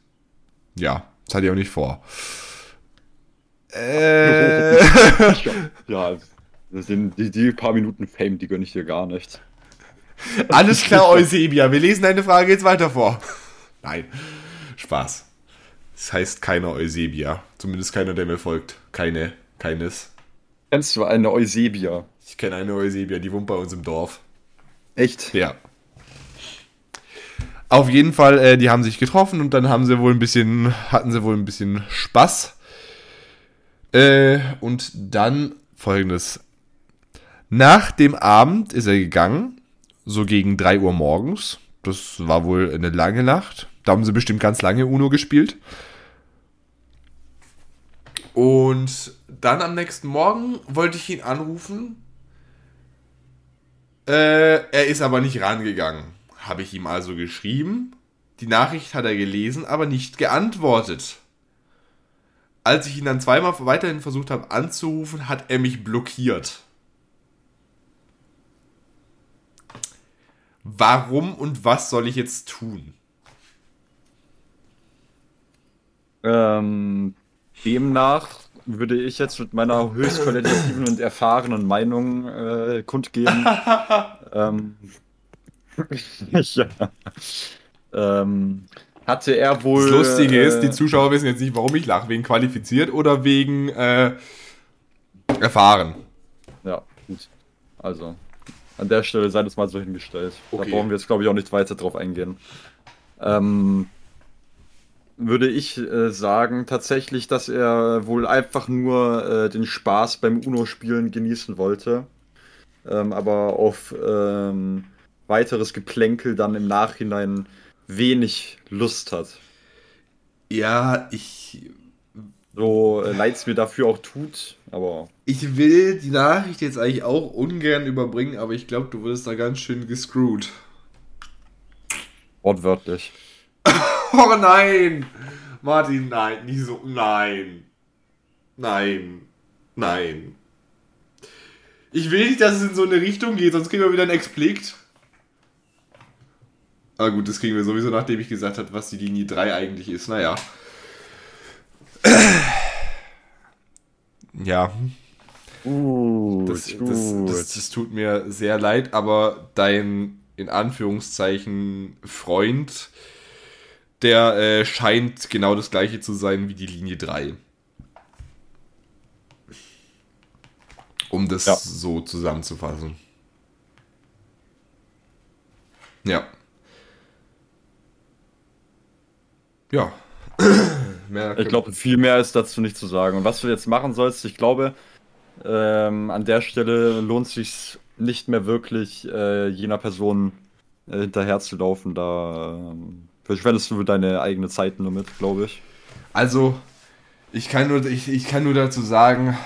Ja, das hatte ich auch nicht vor. Äh, ja, das sind die, die paar Minuten Fame, die gönne ich dir gar nicht. alles klar, Eusebia, wir lesen deine Frage jetzt weiter vor. Nein, Spaß. Das heißt keiner Eusebia. Zumindest keiner, der mir folgt. Keine, keines. Kennst du eine Eusebia? Ich kenne eine Eusebia, die wohnt bei uns im Dorf. Echt? Ja. Auf jeden Fall, äh, die haben sich getroffen und dann haben sie wohl ein bisschen, hatten sie wohl ein bisschen Spaß. Äh, und dann folgendes. Nach dem Abend ist er gegangen, so gegen 3 Uhr morgens. Das war wohl eine lange Nacht. Da haben sie bestimmt ganz lange Uno gespielt. Und dann am nächsten Morgen wollte ich ihn anrufen. Äh, er ist aber nicht rangegangen. Habe ich ihm also geschrieben. Die Nachricht hat er gelesen, aber nicht geantwortet. Als ich ihn dann zweimal weiterhin versucht habe anzurufen, hat er mich blockiert. Warum und was soll ich jetzt tun? Ähm, demnach würde ich jetzt mit meiner höchst qualitativen und erfahrenen Meinung äh, kundgeben. ähm, ja. Ähm, hatte er wohl. Das Lustige ist, äh, die Zuschauer wissen jetzt nicht, warum ich lache. Wegen qualifiziert oder wegen äh, erfahren. Ja, gut. Also, an der Stelle sei das mal so hingestellt. Okay. Da brauchen wir jetzt, glaube ich, auch nicht weiter drauf eingehen. Ähm, würde ich äh, sagen, tatsächlich, dass er wohl einfach nur äh, den Spaß beim UNO-Spielen genießen wollte. Ähm, aber auf ähm, weiteres Geplänkel dann im Nachhinein wenig Lust hat. Ja, ich. So äh, leid es mir dafür auch tut, aber. Ich will die Nachricht jetzt eigentlich auch ungern überbringen, aber ich glaube, du wirst da ganz schön gescrewt. Wortwörtlich. Oh nein! Martin, nein, nicht so. Nein. Nein. Nein. Ich will nicht, dass es in so eine Richtung geht, sonst kriegen wir wieder ein Explikt. Aber gut, das kriegen wir sowieso, nachdem ich gesagt habe, was die Linie 3 eigentlich ist. Naja. Ja, Gut, das, das, das, das tut mir sehr leid, aber dein, in Anführungszeichen, Freund, der äh, scheint genau das gleiche zu sein wie die Linie 3. Um das Ja. so zusammenzufassen. Ja. Ja. Ich glaube, viel mehr ist dazu nicht zu sagen. Und was du jetzt machen sollst, ich glaube, ähm, an der Stelle lohnt es sich nicht mehr wirklich, äh, jener Person äh, hinterherzulaufen. Da ähm, verschwendest du deine eigene Zeit nur mit, glaube ich. Also, ich kann, nur, ich, ich kann nur dazu sagen,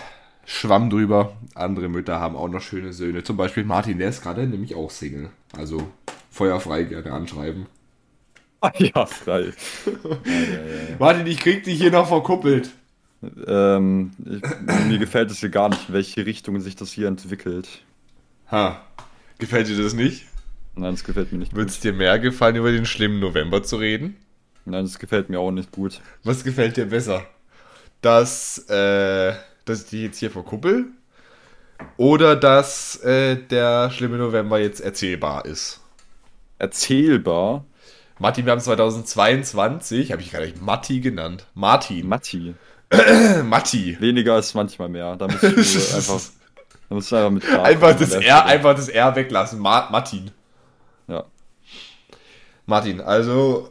Schwamm drüber. Andere Mütter haben auch noch schöne Söhne. Zum Beispiel Martin, der ist gerade nämlich auch Single. Also, feuerfrei gerne anschreiben. Ah, ja, frei. Martin, ich krieg dich hier noch verkuppelt. ähm, ich, mir gefällt es hier gar nicht, in welche Richtung sich das hier entwickelt. Ha. Gefällt dir das nicht? Nein, es gefällt mir nicht Würde es dir mehr gefallen, über den schlimmen November zu reden? Nein, es gefällt mir auch nicht gut. Was gefällt dir besser? Dass, äh, dass ich dich jetzt hier verkuppel? Oder dass äh, der schlimme November jetzt erzählbar ist? Erzählbar. Martin, wir haben 2022, habe ich gerade nicht Matti genannt. Martin. Matti. Matti. Weniger ist manchmal mehr. Da musst du einfach, da musst du einfach mit Einfach das R, einfach das R weglassen. Ma Martin. Ja. Martin, also.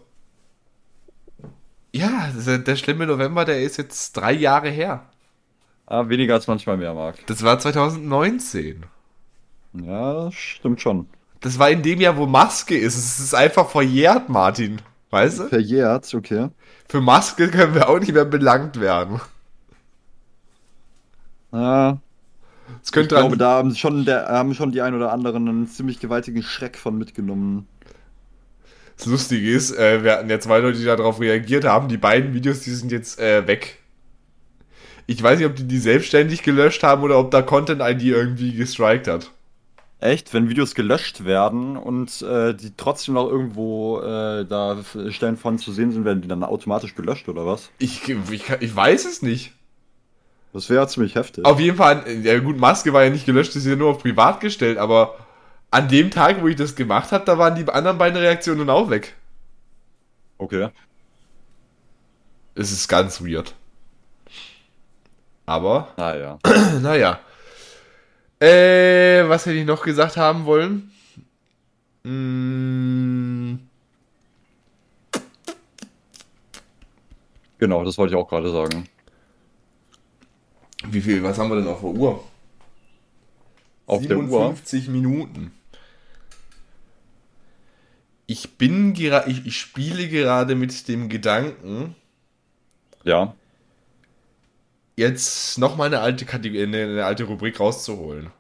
Ja, der, schlimme November, der ist jetzt drei Jahre her. Ah, weniger als manchmal mehr, Marc. Das war 2019. Ja, das stimmt schon. Das war in dem Jahr, wo Maske ist. Es ist einfach verjährt, Martin. Weißt du? Verjährt, okay. Für Maske können wir auch nicht mehr belangt werden. Ja, Es ich könnte glaube, dran, da haben schon, der, haben schon die ein oder anderen einen ziemlich gewaltigen Schreck von mitgenommen. Das Lustige ist, äh, wir hatten ja zwei Leute, die darauf reagiert haben. Die beiden Videos, die sind jetzt äh, weg. Ich weiß nicht, ob die die selbstständig gelöscht haben oder ob da Content-ID irgendwie gestrikt hat. Echt, wenn Videos gelöscht werden und äh, die trotzdem noch irgendwo äh, da Stellen von zu sehen sind, werden die dann automatisch gelöscht oder was? Ich, ich, ich weiß es nicht. Das wäre ziemlich heftig. Auf jeden Fall, ja gut, Maske war ja nicht gelöscht, das ist ja nur auf privat gestellt, aber an dem Tag, wo ich das gemacht habe, da waren die anderen beiden Reaktionen auch weg. Okay. Es ist ganz weird. Aber, Naja. naja. Äh, was hätte ich noch gesagt haben wollen? Mm, Genau, das wollte ich auch gerade sagen. Wie viel, was haben wir denn auf der Uhr? Auf der Uhr. 57 Minuten. Ich bin gerade, ich, ich spiele gerade mit dem Gedanken, Ja. jetzt nochmal eine alte Kategorie, eine, eine alte Rubrik rauszuholen.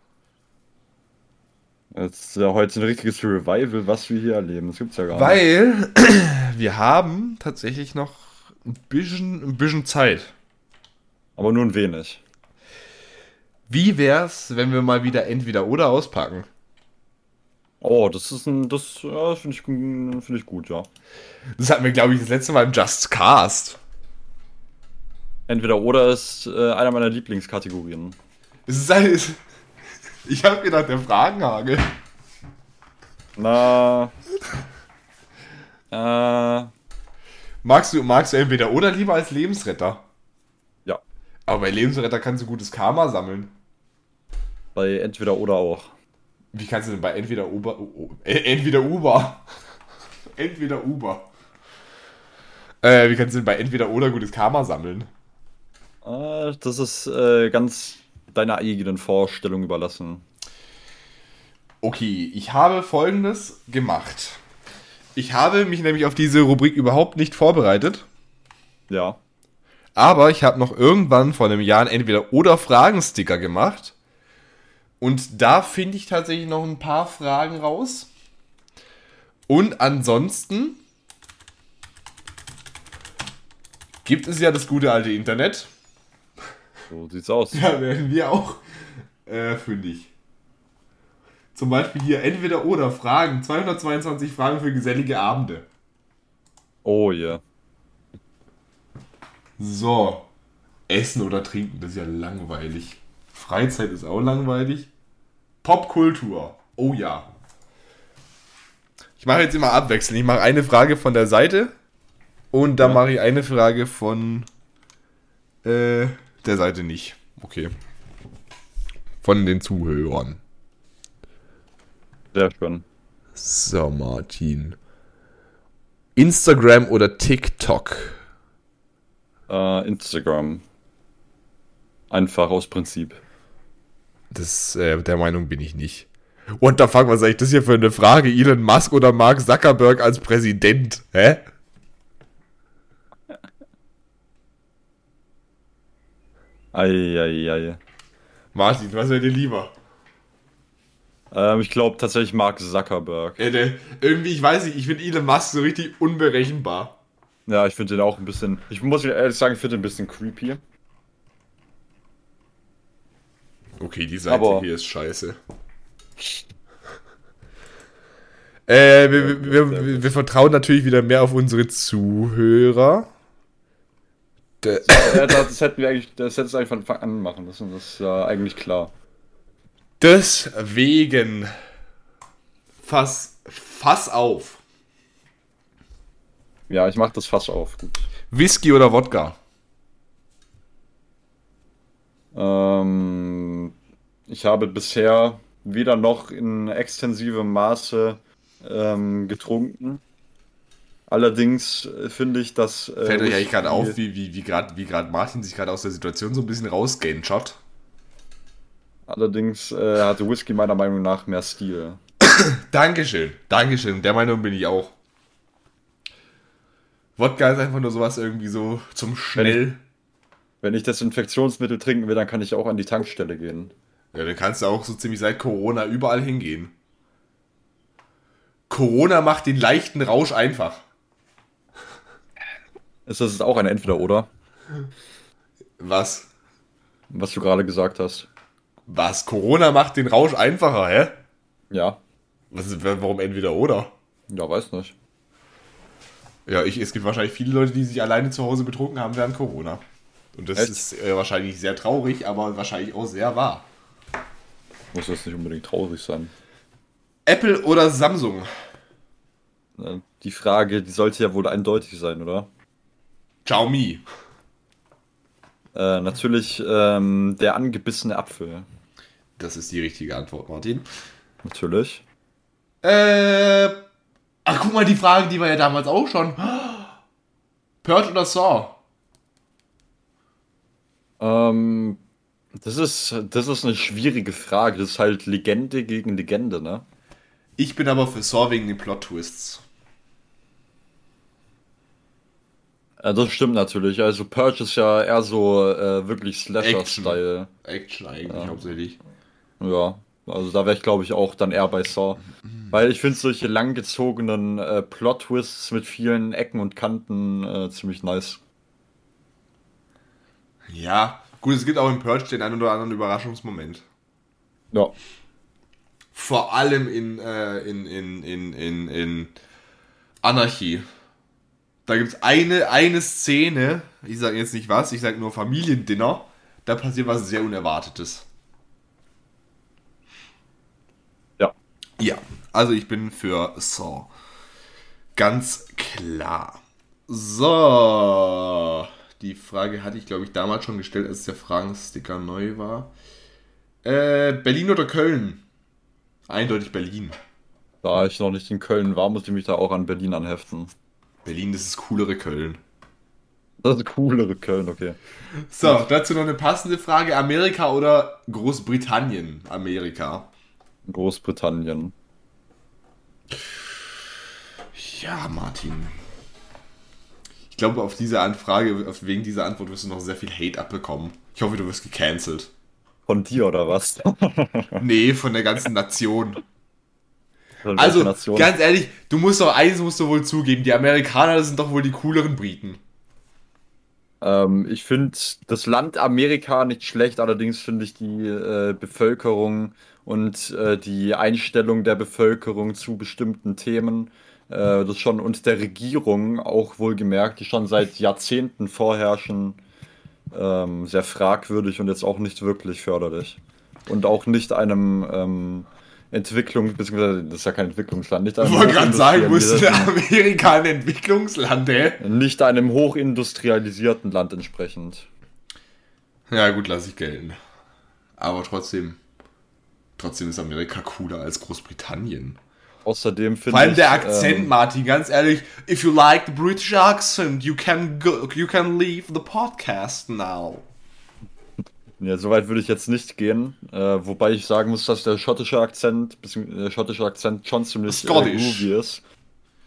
Jetzt ist ja heute ein richtiges Revival, was wir hier erleben. Das gibt's ja gar nicht. Weil wir haben tatsächlich noch ein bisschen, ein bisschen Zeit. Aber nur ein wenig. Wie wär's, wenn wir mal wieder entweder oder auspacken? Oh, das ist ein. Das ja, finde ich, find ich gut, ja. Das hatten wir, glaube ich, das letzte Mal im Just Cast. Entweder oder ist äh, einer meiner Lieblingskategorien. Es ist ein, es, ich habe gedacht, der Fragenhagel. Na. Äh. Magst du, magst du entweder oder lieber als Lebensretter? Ja. Aber bei Lebensretter kannst du gutes Karma sammeln. Bei entweder oder auch. Wie kannst du denn bei entweder Uber, äh, entweder Uber, entweder Uber. Äh, wie kannst du denn bei entweder oder gutes Karma sammeln? Äh, das ist äh, ganz deiner eigenen Vorstellung überlassen. Okay, ich habe folgendes gemacht. Ich habe mich nämlich auf diese Rubrik überhaupt nicht vorbereitet. Ja. Aber ich habe noch irgendwann vor einem Jahr entweder oder Fragen-Sticker gemacht. Und da finde ich tatsächlich noch ein paar Fragen raus. Und ansonsten gibt es ja das gute alte Internet. So sieht's aus. Da werden wir auch äh, fündig. Zum Beispiel hier entweder oder Fragen. 222 Fragen für gesellige Abende. Oh ja. So. Essen oder trinken, das ist ja langweilig. Freizeit ist auch langweilig. Popkultur. Oh ja. Ich mache jetzt immer abwechselnd. Ich mache eine Frage von der Seite und dann Ja. mache ich eine Frage von äh, der Seite nicht. Okay. Von den Zuhörern. Sehr schön. So, Martin. Instagram oder TikTok? Äh, Instagram. Einfach aus Prinzip. Das, äh, der Meinung bin ich nicht. What the fuck, was ist eigentlich das hier für eine Frage? Elon Musk oder Mark Zuckerberg als Präsident? Hä? Eieiei. Martin, was wäre dir lieber? Ähm, ich glaube tatsächlich Mark Zuckerberg. Äh, der, irgendwie, ich weiß nicht, ich finde Elon Musk so richtig unberechenbar. Ja, ich finde den auch ein bisschen. Ich muss ehrlich sagen, ich finde den ein bisschen creepy. Okay, die Seite Aber- hier ist scheiße. Äh, wir, wir, wir, wir, vertrauen natürlich wieder mehr auf unsere Zuhörer. Das, das hätten wir eigentlich, das hättest du eigentlich von Anfang an machen müssen. Das ist ja eigentlich klar. Deswegen. Fass, fass auf. Ja, ich mach das fast auf. Gut. Whisky oder Wodka? Ähm, ich habe bisher weder noch in extensivem Maße ähm, getrunken. Allerdings äh, finde ich, dass. Äh, Fällt euch eigentlich gerade auf, wie, wie, wie gerade wie grad Martin sich gerade aus der Situation so ein bisschen rausgänschert? Allerdings äh, hatte Whisky meiner Meinung nach mehr Stil. Dankeschön, Dankeschön. Der Meinung bin ich auch. Wodka ist einfach nur sowas irgendwie so zum schnell. Wenn ich Desinfektionsmittel trinken will, dann kann ich auch an die Tankstelle gehen. Ja, dann kannst du auch so ziemlich seit Corona überall hingehen. Corona macht den leichten Rausch einfach. Ist das jetzt auch ein Entweder-Oder, Was? was du gerade gesagt hast? Was? Corona macht den Rausch einfacher, hä? Ja. Was ist, warum entweder oder? Ja, weiß nicht. Ja, ich, es gibt wahrscheinlich viele Leute, die sich alleine zu Hause betrunken haben während Corona. Und das Echt? ist äh, wahrscheinlich sehr traurig, aber wahrscheinlich auch sehr wahr. Muss das nicht unbedingt traurig sein. Apple oder Samsung? Die Frage, die sollte ja wohl eindeutig sein, oder? Xiaomi. Äh, natürlich ähm, der angebissene Apfel. Das ist die richtige Antwort, Martin. Natürlich. Äh. Ach, guck mal, die Frage, die war ja damals auch schon. Purge oder Saw? Ähm, das ist, das ist eine schwierige Frage. Das ist halt Legende gegen Legende, ne? Ich bin aber für Saw wegen den Plot-Twists. Äh, das stimmt natürlich. Also Purge ist ja eher so äh, wirklich Slasher-Style. Action eigentlich hauptsächlich. Ja, also da wäre ich glaube ich auch dann eher bei Saw. Weil ich finde solche langgezogenen äh, Plot-Twists mit vielen Ecken und Kanten äh, ziemlich nice. Ja, gut, es gibt auch im Purge den einen oder anderen Überraschungsmoment. Ja. Vor allem in, äh, in, in, in, in, in Anarchie. Da gibt es eine, eine Szene, ich sage jetzt nicht was, ich sage nur Familiendinner, da passiert was sehr Unerwartetes. Ja. Ja, also ich bin für Saw. Ganz klar. So. Die Frage hatte ich, glaube ich, damals schon gestellt, als der Fragensticker neu war. Äh, Berlin oder Köln? Eindeutig Berlin. Da ich noch nicht in Köln war, muss ich mich da auch an Berlin anheften. Berlin ist das coolere Köln. Das ist coolere Köln, okay. So, dazu noch eine passende Frage. Amerika oder Großbritannien? Amerika. Großbritannien. Ja, Martin. Ich glaube, auf diese Anfrage, wegen dieser Antwort wirst du noch sehr viel Hate abbekommen. Ich hoffe, du wirst gecancelt. Von dir oder was? Nee, von der ganzen Nation. Von Also, Nation? ganz ehrlich, du musst doch eins musst du wohl zugeben, die Amerikaner sind doch wohl die cooleren Briten. Ähm, ich finde das Land Amerika nicht schlecht, allerdings finde ich die äh, Bevölkerung und äh, die Einstellung der Bevölkerung zu bestimmten Themen, äh, das schon und der Regierung auch wohlgemerkt, die schon seit Jahrzehnten vorherrschen, ähm, sehr fragwürdig und jetzt auch nicht wirklich förderlich. Und auch nicht einem ähm, Entwicklung, beziehungsweise das ist ja kein Entwicklungsland, nicht Ich einem wollte gerade sagen, wo ist Amerika ein Entwicklungsland, ey? nicht einem hochindustrialisierten Land entsprechend. Ja, gut, lass ich gelten. Aber trotzdem, trotzdem ist Amerika cooler als Großbritannien. Außerdem finde Vor allem ich, der Akzent, ähm, Martin, ganz ehrlich. If you like the British accent, you can go, you can leave the podcast now. Ja, soweit würde ich jetzt nicht gehen. Äh, wobei ich sagen muss, dass der schottische Akzent, der schottische Akzent schon ziemlich äh, Scottish. groovy ist.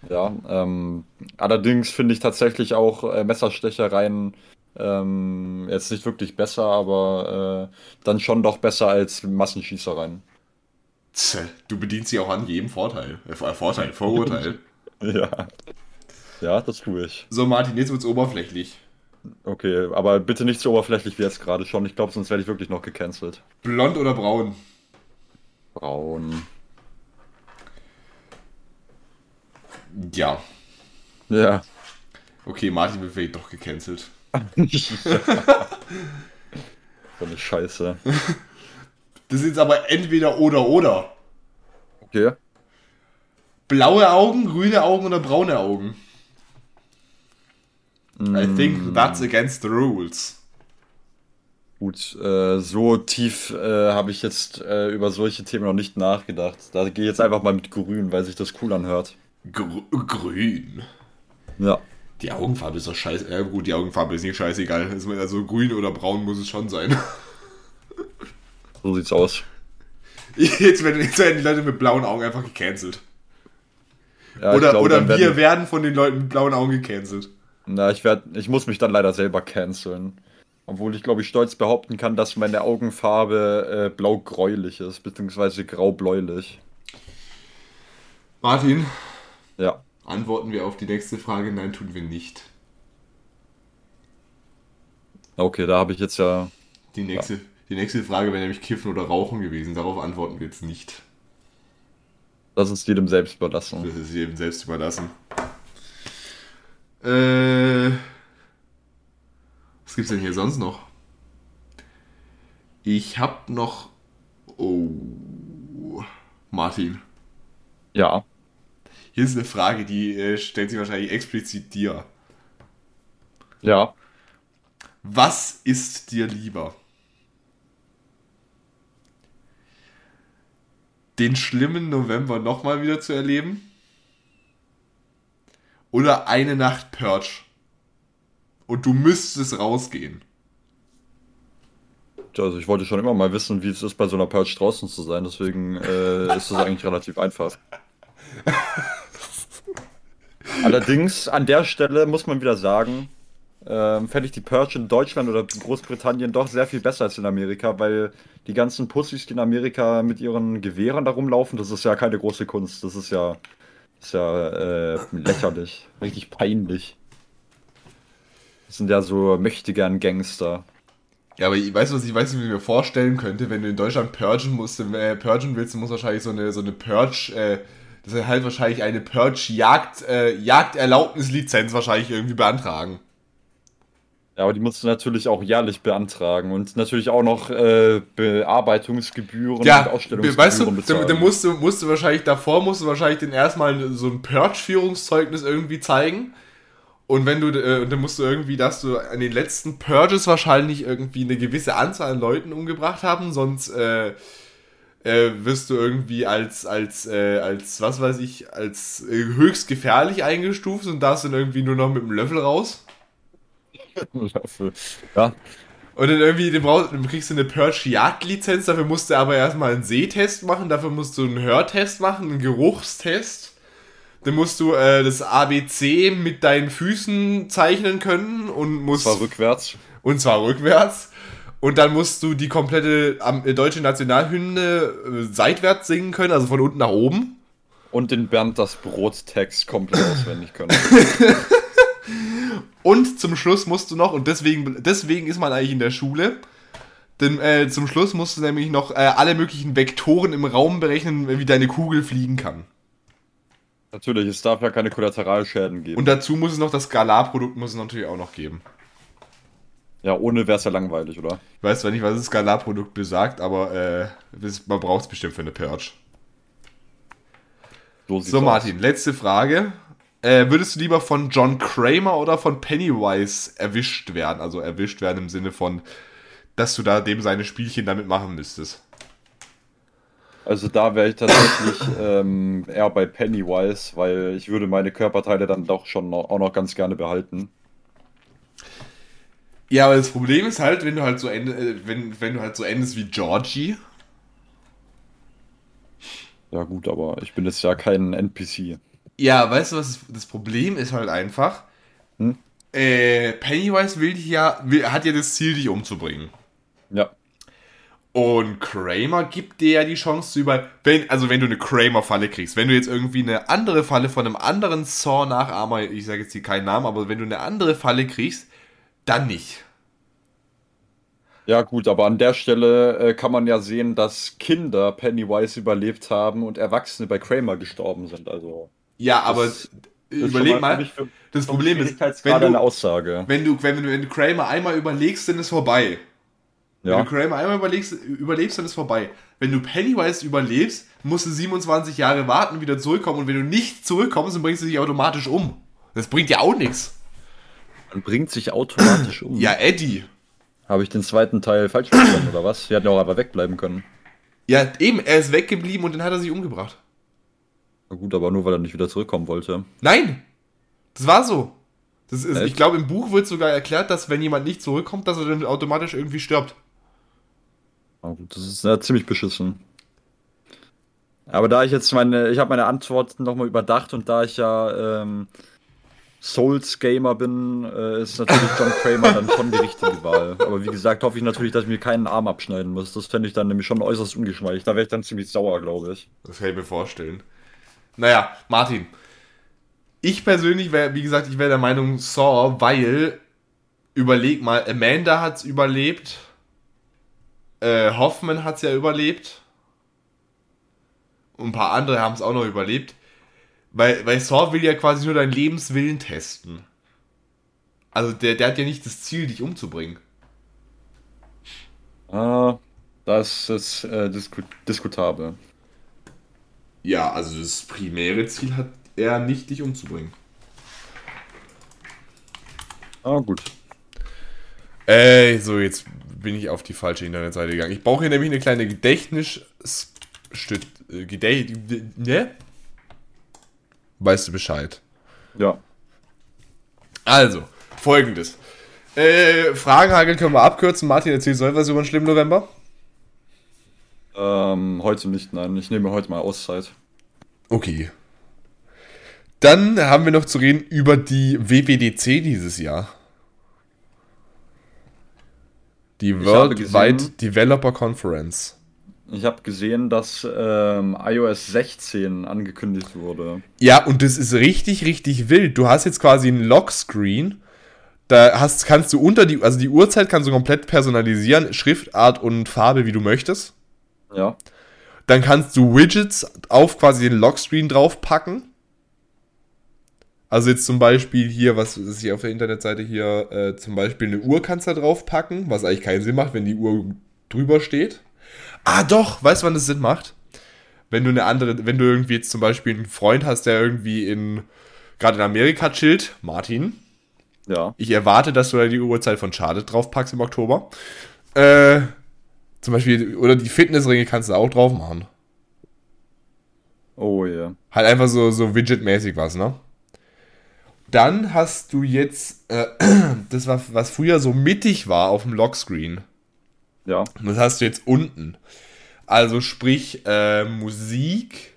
Ja, ähm, allerdings finde ich tatsächlich auch äh, Messerstechereien ähm, jetzt nicht wirklich besser, aber äh, dann schon doch besser als Massenschießereien. Du bedienst sie auch an jedem Vorteil. Äh, Vorteil, Vorurteil. Ja. Ja, das tue ich. so, Martin, jetzt wird's oberflächlich. Okay, aber bitte nicht so oberflächlich wie jetzt gerade schon. Ich glaube, sonst werde ich wirklich noch gecancelt. Blond oder braun? Braun. Ja. Ja. Okay, Martin wird vielleicht doch gecancelt. so eine Scheiße. Das ist jetzt aber entweder oder oder. Okay. Blaue Augen, grüne Augen oder braune Augen? I think that's against the rules. Gut, äh, so tief äh, habe ich jetzt äh, über solche Themen noch nicht nachgedacht. Da gehe ich jetzt einfach mal mit grün, weil sich das cool anhört. Gr grün. Ja. Die Augenfarbe ist doch scheiße. Ja, gut, die Augenfarbe ist nicht scheißegal. Also also grün oder braun muss es schon sein. So sieht's aus. Jetzt werden, jetzt werden die Leute mit blauen Augen einfach gecancelt. Ja, oder glaube, oder wir werden, werden von den Leuten mit blauen Augen gecancelt. na, ich werd, ich muss mich dann leider selber canceln. Obwohl ich glaube ich stolz behaupten kann, dass meine Augenfarbe äh, blau-gräulich ist, beziehungsweise grau-bläulich. Martin, Ja. antworten wir auf die nächste Frage? Nein, tun wir nicht. Okay, da habe ich jetzt ja. Die nächste, die nächste Frage wäre nämlich Kiffen oder Rauchen gewesen. Darauf antworten wir jetzt nicht. Das ist jedem selbst überlassen. Das ist jedem selbst überlassen. Äh, was gibt's denn hier sonst noch? Ich hab noch. Oh. Martin. Ja. Hier ist eine Frage, die äh, stellt sich wahrscheinlich explizit dir. Ja. Was ist dir lieber? Den schlimmen November nochmal wieder zu erleben? Oder eine Nacht Purge? Und du müsstest rausgehen. Also ich wollte schon immer mal wissen, wie es ist, bei so einer Purge draußen zu sein, deswegen äh, ist das eigentlich relativ einfach. Allerdings, an der Stelle muss man wieder sagen, ähm, fände ich die Purge in Deutschland oder Großbritannien doch sehr viel besser als in Amerika, weil die ganzen Pussys, die in Amerika mit ihren Gewehren da rumlaufen, das ist ja keine große Kunst. Das ist ja, ist ja äh, lächerlich, richtig peinlich. Das sind ja so möchtegern Gangster. Ja, aber ich weiß, was ich weiß, wie ich mir vorstellen könnte, wenn du in Deutschland purgen musst, äh, purgen willst, du musst wahrscheinlich so eine, so eine Purge, äh, das ist halt wahrscheinlich eine Purge-Jagd, äh, Jagderlaubnislizenz wahrscheinlich irgendwie beantragen. Ja, aber die musst du natürlich auch jährlich beantragen und natürlich auch noch äh, Bearbeitungsgebühren und Ja, Ausstellungsgebühren weißt du, bezahlen. dann, dann musst du, musst du wahrscheinlich, davor musst du wahrscheinlich den erstmal so ein Purge-Führungszeugnis irgendwie zeigen. Und wenn du, äh, dann musst du irgendwie, dass du an den letzten Purges wahrscheinlich irgendwie eine gewisse Anzahl an Leuten umgebracht haben, sonst äh, äh, wirst du irgendwie als, als, äh, als, was weiß ich, als äh, höchst gefährlich eingestuft und darfst dann irgendwie nur noch mit dem Löffel raus. ja, Und dann irgendwie, du, brauchst, du kriegst du eine Purge-Jagdlizenz, dafür musst du aber erstmal einen Sehtest machen, dafür musst du einen Hörtest machen, einen Geruchstest. Dann musst du äh, das ABC mit deinen Füßen zeichnen können und musst. war rückwärts. Und zwar rückwärts. Und dann musst du die komplette äh, deutsche Nationalhymne äh, seitwärts singen können, also von unten nach oben. Und den Bernd das Brot-Text komplett auswendig können. Und zum Schluss musst du noch, und deswegen, deswegen ist man eigentlich in der Schule, denn äh, zum Schluss musst du nämlich noch äh, alle möglichen Vektoren im Raum berechnen, wie deine Kugel fliegen kann. Natürlich, es darf ja keine Kollateralschäden geben. Und dazu muss es noch das Skalarprodukt muss es natürlich auch noch geben. ja, ohne wäre es ja langweilig, oder? Ich weiß zwar nicht, was das Skalarprodukt besagt, aber äh, man braucht es bestimmt für eine Purge. sieht's So, aus. Martin, letzte Frage. Äh, würdest du lieber von John Kramer oder von Pennywise erwischt werden? Also erwischt werden im Sinne von, dass du da dem seine Spielchen damit machen müsstest. Also da wäre ich tatsächlich ähm, eher bei Pennywise, weil ich würde meine Körperteile dann doch schon noch, auch noch ganz gerne behalten. Ja, aber das Problem ist halt, wenn du halt so ende, äh, wenn, wenn du halt so endest wie Georgie. Ja gut, aber ich bin jetzt ja kein NPC. Ja, weißt du, was das Problem ist halt einfach? Hm? Äh, Pennywise will dich ja, will, hat ja das Ziel, dich umzubringen. Ja. Und Kramer gibt dir ja die Chance zu über, wenn, also wenn du eine Kramer-Falle kriegst, wenn du jetzt irgendwie eine andere Falle von einem anderen Saw-Nachahmer, ich sage jetzt hier keinen Namen, aber wenn du eine andere Falle kriegst, dann nicht. Ja gut, aber an der Stelle äh, kann man ja sehen, dass Kinder Pennywise überlebt haben und Erwachsene bei Kramer gestorben sind. Also Ja, aber Das überleg mal, für- das Problem ist, wenn eine du, Aussage. wenn du, wenn du, wenn du Kramer einmal überlegst, dann ist vorbei. Wenn Ja. du Kramer einmal überlegst, überlebst, dann ist vorbei. Wenn du Pennywise überlebst, musst du 27 Jahre warten, wieder zurückkommen. Und wenn du nicht zurückkommst, dann bringst du dich automatisch um. Das bringt ja auch nichts. Man bringt sich automatisch um. Ja, Eddie. Habe ich den zweiten Teil falsch verstanden oder was? Wir hätten ja auch einfach wegbleiben können. Ja, eben, er ist weggeblieben und dann hat er sich umgebracht. Gut, aber nur weil er nicht wieder zurückkommen wollte. Nein! Das war so. Das ist, Echt? ich glaube, im Buch wird sogar erklärt, dass wenn jemand nicht zurückkommt, dass er dann automatisch irgendwie stirbt. Gut, das ist ja ziemlich beschissen. Aber da ich jetzt meine, ich habe meine Antwort nochmal überdacht und da ich ja ähm, Souls-Gamer bin, äh, ist natürlich John Kramer dann schon die richtige Wahl. Aber wie gesagt, hoffe ich natürlich, dass ich mir keinen Arm abschneiden muss. Das fände ich dann nämlich schon äußerst ungeschmeidig. Da wäre ich dann ziemlich sauer, glaube ich. Das kann ich mir vorstellen. Naja, Martin. Ich persönlich wäre, wie gesagt, ich wäre der Meinung Saw, weil, überleg mal, Amanda hat's überlebt. Äh, Hoffman hat's ja überlebt. Und ein paar andere haben es auch noch überlebt. Weil, weil Saw will ja quasi nur deinen Lebenswillen testen. Also der, der hat ja nicht das Ziel, dich umzubringen. Ah, das ist äh, disku diskutabel. Ja, also das primäre Ziel hat er nicht, dich umzubringen. Ah, gut. Ey, so, jetzt bin ich auf die falsche Internetseite gegangen. Ich brauche hier nämlich eine kleine Gedächtnis... Äh, Gedächt... Ne? Weißt du Bescheid. Ja. Also, folgendes. Äh, Fragenhagel können wir abkürzen. Martin, erzähl soll was über den schlimmen November? Ähm, heute nicht, nein. Ich nehme heute mal Auszeit. Okay. Dann haben wir noch zu reden über die WWDC dieses Jahr. Die Worldwide Developer Conference. Ich habe gesehen, dass ähm, iOS 16 angekündigt wurde. Ja, und das ist richtig, richtig wild. Du hast jetzt quasi einen Lockscreen. Da hast, kannst du unter die, also die Uhrzeit kannst du komplett personalisieren, Schriftart und Farbe, wie du möchtest. Ja. Dann kannst du Widgets auf quasi den Lockscreen draufpacken. Also jetzt zum Beispiel hier, was ist hier auf der Internetseite hier, äh, zum Beispiel eine Uhr kannst du da draufpacken, was eigentlich keinen Sinn macht, wenn die Uhr drüber steht. Ah doch, weißt du, wann das Sinn macht? Wenn du eine andere, wenn du irgendwie jetzt zum Beispiel einen Freund hast, der irgendwie in, gerade in Amerika chillt, Martin, Ja. ich erwarte, dass du da die Uhrzeit von Charlotte draufpackst im Oktober. Äh, zum Beispiel, oder die Fitnessringe kannst du auch drauf machen. Oh ja. Halt einfach so, so Widget-mäßig was, ne? Dann hast du jetzt äh, das, war, was früher so mittig war auf dem Lockscreen. Ja. Das hast du jetzt unten. Also sprich äh, Musik.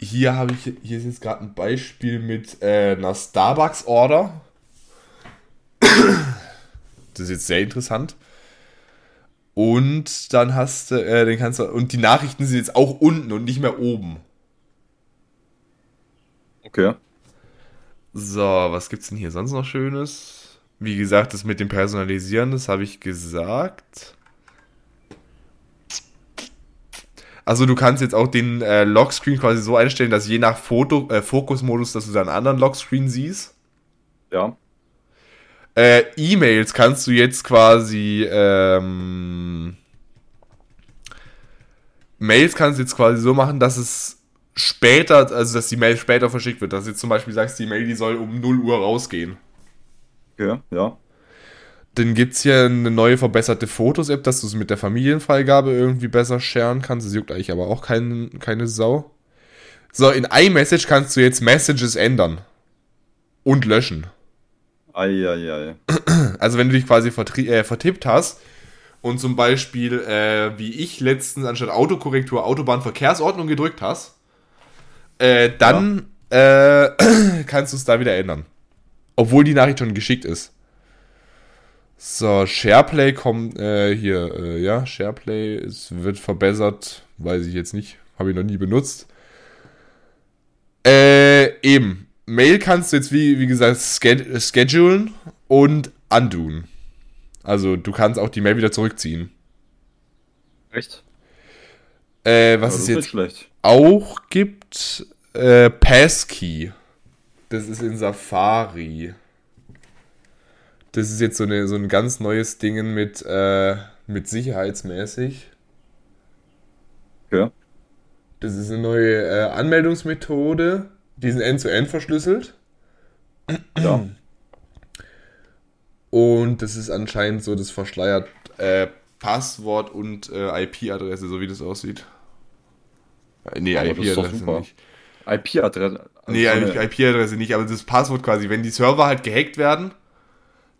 Hier habe ich hier ist jetzt gerade ein Beispiel mit äh, einer Starbucks Order. Das ist jetzt sehr interessant. Und dann hast du, äh, den kannst du, und die Nachrichten sind jetzt auch unten und nicht mehr oben. Okay. So, was gibt's denn hier sonst noch Schönes? Wie gesagt, das mit dem Personalisieren, das habe ich gesagt. Also du kannst jetzt auch den äh, Lockscreen quasi so einstellen, dass je nach Foto, äh, Fokusmodus, dass du dann einen anderen Lockscreen siehst. Ja. Äh, E-Mails kannst du jetzt quasi ähm, Mails kannst du jetzt quasi so machen, dass es später, also dass die Mail später verschickt wird. Dass du jetzt zum Beispiel sagst, die Mail, die soll um 0 Uhr rausgehen. Okay, ja. Dann gibt es hier eine neue verbesserte Fotos-App, dass du es mit der Familienfreigabe irgendwie besser scheren kannst. Das juckt eigentlich aber auch kein, keine Sau. So, in iMessage kannst du jetzt Messages ändern. Und löschen. Eieiei. Also wenn du dich quasi äh, vertippt hast und zum Beispiel, äh, wie ich letztens anstatt Autokorrektur Autobahnverkehrsordnung gedrückt hast, äh, dann äh, kannst du es da wieder ändern. Obwohl die Nachricht schon geschickt ist. So, SharePlay kommt äh, hier, äh, ja, SharePlay es wird verbessert, weiß ich jetzt nicht, habe ich noch nie benutzt. Äh, eben. Mail kannst du jetzt, wie, wie gesagt, sched schedulen und undoen. Also du kannst auch die Mail wieder zurückziehen. Echt? Äh, was das es ist jetzt nicht schlecht. auch gibt, äh, Passkey. Das ist in Safari. Das ist jetzt so, eine, so ein ganz neues Ding mit, äh, mit sicherheitsmäßig. Okay. Das ist eine neue äh, Anmeldungsmethode. Die sind end-zu-end verschlüsselt. Ja. Und das ist anscheinend so das verschleiert äh, Passwort und äh, IP-Adresse, so wie das aussieht. Äh, nee, IP-Adresse nicht. IP-Adresse. also Nee, IP-Adresse nicht, aber das Passwort quasi. Wenn die Server halt gehackt werden,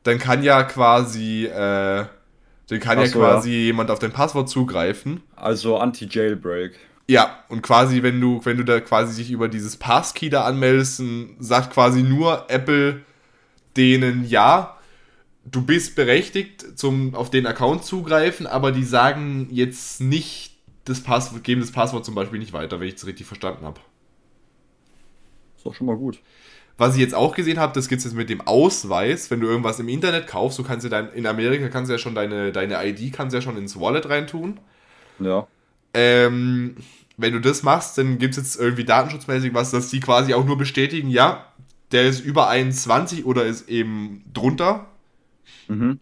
dann kann ja quasi, äh, dann kann Ach ja so, quasi jemand auf dein Passwort zugreifen. Also Anti-Jailbreak. Ja, und quasi, wenn du, wenn du da quasi dich über dieses Passkey da anmeldest, sagt quasi nur Apple denen ja, du bist berechtigt zum auf den Account zugreifen, aber die sagen jetzt nicht das Passwort, geben das Passwort zum Beispiel nicht weiter, wenn ich es richtig verstanden habe. Ist doch schon mal gut. Was ich jetzt auch gesehen habe, das gibt es jetzt mit dem Ausweis, wenn du irgendwas im Internet kaufst, du kannst ja dein, in Amerika kannst du ja schon deine, deine ID kannst ja schon ins Wallet reintun. Ja. Ähm, wenn du das machst, dann gibt es jetzt irgendwie datenschutzmäßig was, dass die quasi auch nur bestätigen, ja, der ist über 21 oder ist eben drunter. Mhm.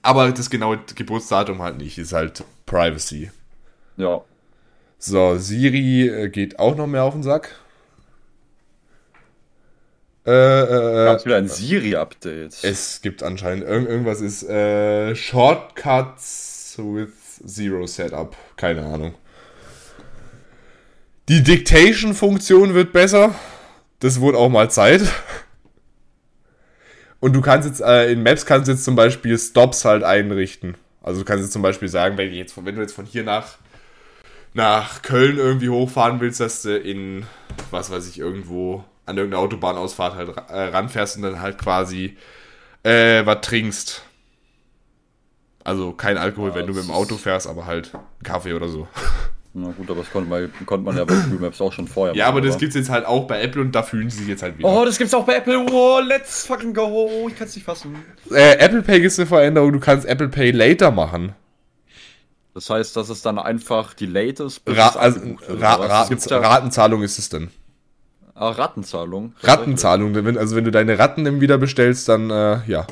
Aber das genaue Geburtsdatum halt nicht, ist halt Privacy. Ja. So, Siri äh, geht auch noch mehr auf den Sack. Äh, äh, Gab es wieder ein Siri-Update. Es gibt anscheinend irgend, irgendwas ist äh, Shortcuts with Zero Setup. Keine Ahnung. Die Dictation-Funktion wird besser. Das wurde auch mal Zeit. Und du kannst jetzt äh, in Maps kannst du jetzt zum Beispiel Stops halt einrichten. Also du kannst jetzt zum Beispiel sagen, wenn, jetzt, von- wenn du jetzt von hier nach, nach Köln irgendwie hochfahren willst, dass du in, was weiß ich, irgendwo an irgendeiner Autobahnausfahrt halt äh, ranfährst und dann halt quasi äh, was trinkst. Also kein Alkohol, Ja, wenn du mit dem Auto fährst, aber halt Kaffee oder so. Na gut, aber das konnte man, konnte man ja bei Google Maps auch schon vorher Ja, aber machen, das oder? gibt's jetzt halt auch bei Apple und da fühlen sie sich jetzt halt wieder. Oh, das gibt's auch bei Apple. Oh, let's fucking go. Ich kann's nicht fassen. Äh, Apple Pay ist eine Veränderung, du kannst Apple Pay later machen. Das heißt, dass es dann einfach die latest Ra also, Ra? Raten ja Ratenzahlung ist es denn. ah, Rattenzahlung. Rattenzahlung, also wenn du deine Ratten wieder bestellst, dann äh, ja.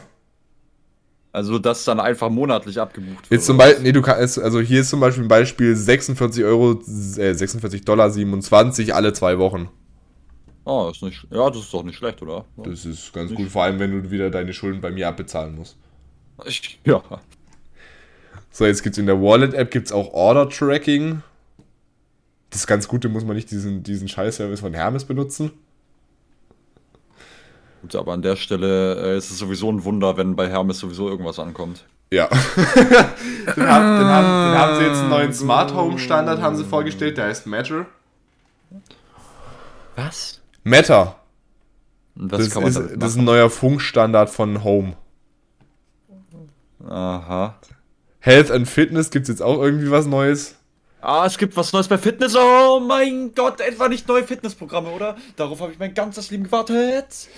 Also, das dann einfach monatlich abgebucht wird. Jetzt zum Beispiel, nee, du kannst, also hier ist zum Beispiel ein Beispiel 46 Euro, äh, 46 Dollar 27 alle zwei Wochen. Oh, ist nicht. Ja, das ist doch nicht schlecht, oder? Das ist ganz gut, vor allem wenn du wieder deine Schulden bei mir abbezahlen musst. Ich, ja. So, jetzt gibt's in der Wallet-App gibt's auch Order-Tracking. Das ganz Gute muss man nicht diesen, diesen Scheiß-Service von Hermes benutzen. Gut, aber an der Stelle äh, ist es sowieso ein Wunder, wenn bei Hermes sowieso irgendwas ankommt. Ja. den, haben, den, haben, den haben sie jetzt einen neuen Smart Home Standard haben sie vorgestellt, der heißt Matter. Was? Matter. Und was Das, ist, das ist ein neuer Funkstandard von Home. Aha. Health and Fitness gibt's jetzt auch irgendwie was Neues. Ah, es gibt was Neues bei Fitness. Oh mein Gott, etwa nicht neue Fitnessprogramme, oder? Darauf habe ich mein ganzes Leben gewartet.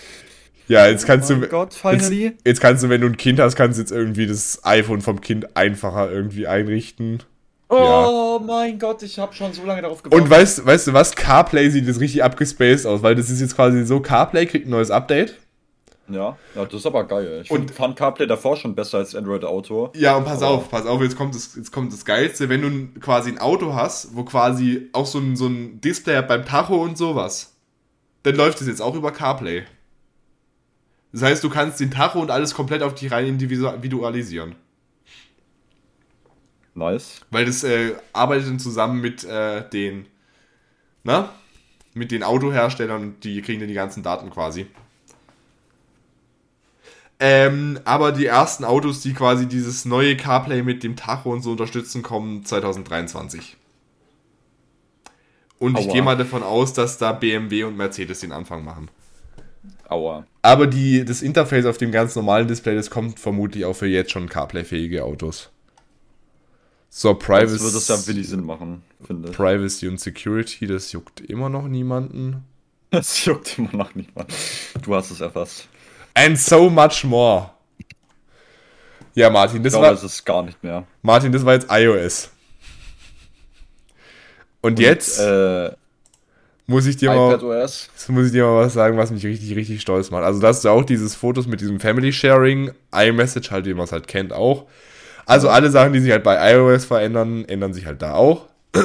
Ja, jetzt kannst oh mein du. Gott, Jetzt, finally. jetzt kannst du, wenn du ein Kind hast, kannst du jetzt irgendwie das iPhone vom Kind einfacher irgendwie einrichten. Oh mein Gott, ich habe schon so lange darauf gewartet. Und weißt, weißt du was? CarPlay sieht jetzt richtig abgespaced aus, weil das ist jetzt quasi so, CarPlay kriegt ein neues Update. ja, ja, das ist aber geil. Ich Und- find, fand CarPlay davor schon besser als Android Auto. Ja, und pass Aber- auf, pass auf, jetzt kommt, das, jetzt kommt das Geilste, wenn du quasi ein Auto hast, wo quasi auch so ein, so ein Display hat beim Tacho und sowas, dann läuft es jetzt auch über CarPlay. Das heißt, du kannst den Tacho und alles komplett auf dich rein individualisieren. Nice. Weil das äh, arbeitet dann zusammen mit äh, den, na? Mit den Autoherstellern und die kriegen dann die ganzen Daten quasi. Ähm, aber die ersten Autos, die quasi dieses neue CarPlay mit dem Tacho und so unterstützen, kommen 2023. Und ich Aua. gehe mal davon aus, dass da BMW und Mercedes den Anfang machen. Aua. Aber die, das Interface auf dem ganz normalen Display, das kommt vermutlich auch für jetzt schon CarPlay-fähige Autos. So, Das Privacy. würde es ja wenig Sinn machen, finde ich. Privacy und Security, das juckt immer noch niemanden. Das juckt immer noch mal. Du hast es erfasst. And so much more. Ja, Martin, Ich das glaube, war, es ist gar nicht mehr. Martin, das war jetzt iOS. Und, jetzt Äh, muss ich dir mal, muss ich dir mal was sagen, was mich richtig, richtig stolz macht. Also, da hast du auch dieses Fotos mit diesem Family Sharing, iMessage, halt, wie man es halt kennt, auch. Also, alle Sachen, die sich halt bei iOS verändern, ändern sich halt da auch.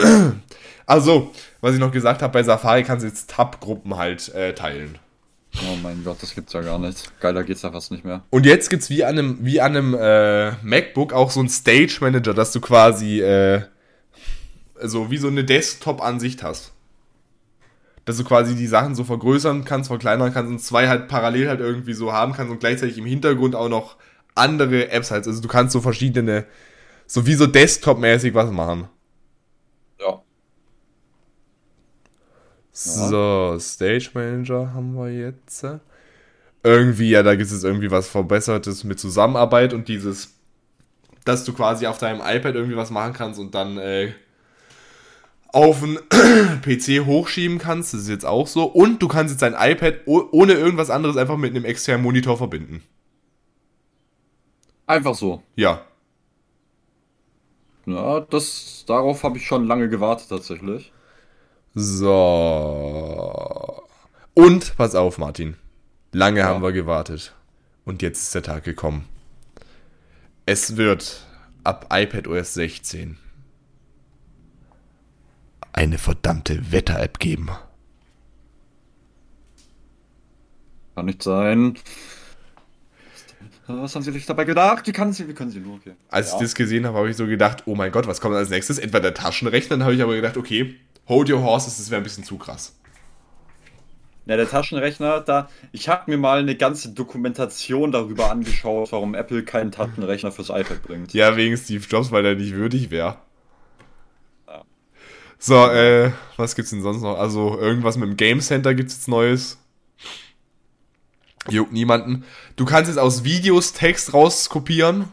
Also, was ich noch gesagt habe, bei Safari kannst du jetzt Tab-Gruppen halt äh, teilen. Oh mein Gott, das gibt's ja gar nicht. Geiler geht's ja fast nicht mehr. Und jetzt gibt's wie an einem, wie an einem äh, MacBook auch so einen Stage Manager, dass du quasi äh, so wie so eine Desktop-Ansicht hast. Dass du quasi die Sachen so vergrößern kannst, verkleinern kannst und zwei halt parallel halt irgendwie so haben kannst und gleichzeitig im Hintergrund auch noch andere Apps halt. Also du kannst so verschiedene, so wie so Desktop-mäßig was machen. Ja. So, Stage Manager haben wir jetzt. Irgendwie, ja, da gibt es irgendwie was Verbessertes mit Zusammenarbeit und dieses, dass du quasi auf deinem iPad irgendwie was machen kannst und dann äh, auf den PC hochschieben kannst. Das ist jetzt auch so. Und du kannst jetzt dein iPad oh- ohne irgendwas anderes einfach mit einem externen Monitor verbinden. Einfach so. Ja. Ja, das, darauf habe ich schon lange gewartet tatsächlich. So. Und, pass auf, Martin. Lange haben wir gewartet. Und jetzt ist der Tag gekommen. Es wird ab iPadOS 16 eine verdammte Wetter-App geben. Kann nicht sein. Was haben sie sich dabei gedacht? Wie kann sie, wie können sie nur? Okay. Als ich Ja. das gesehen habe, habe ich so gedacht, oh mein Gott, was kommt als nächstes? Etwa der Taschenrechner? Dann habe ich aber gedacht, okay, hold your horses, das wäre ein bisschen zu krass. Ja, der Taschenrechner, da, ich habe mir mal eine ganze Dokumentation darüber angeschaut, warum Apple keinen Taschenrechner fürs iPad bringt. Ja, wegen Steve Jobs, weil er nicht würdig wäre. So, äh, was gibt's denn sonst noch? Also, irgendwas mit dem Game Center gibt's jetzt Neues. Juckt niemanden. Du kannst jetzt aus Videos Text rauskopieren.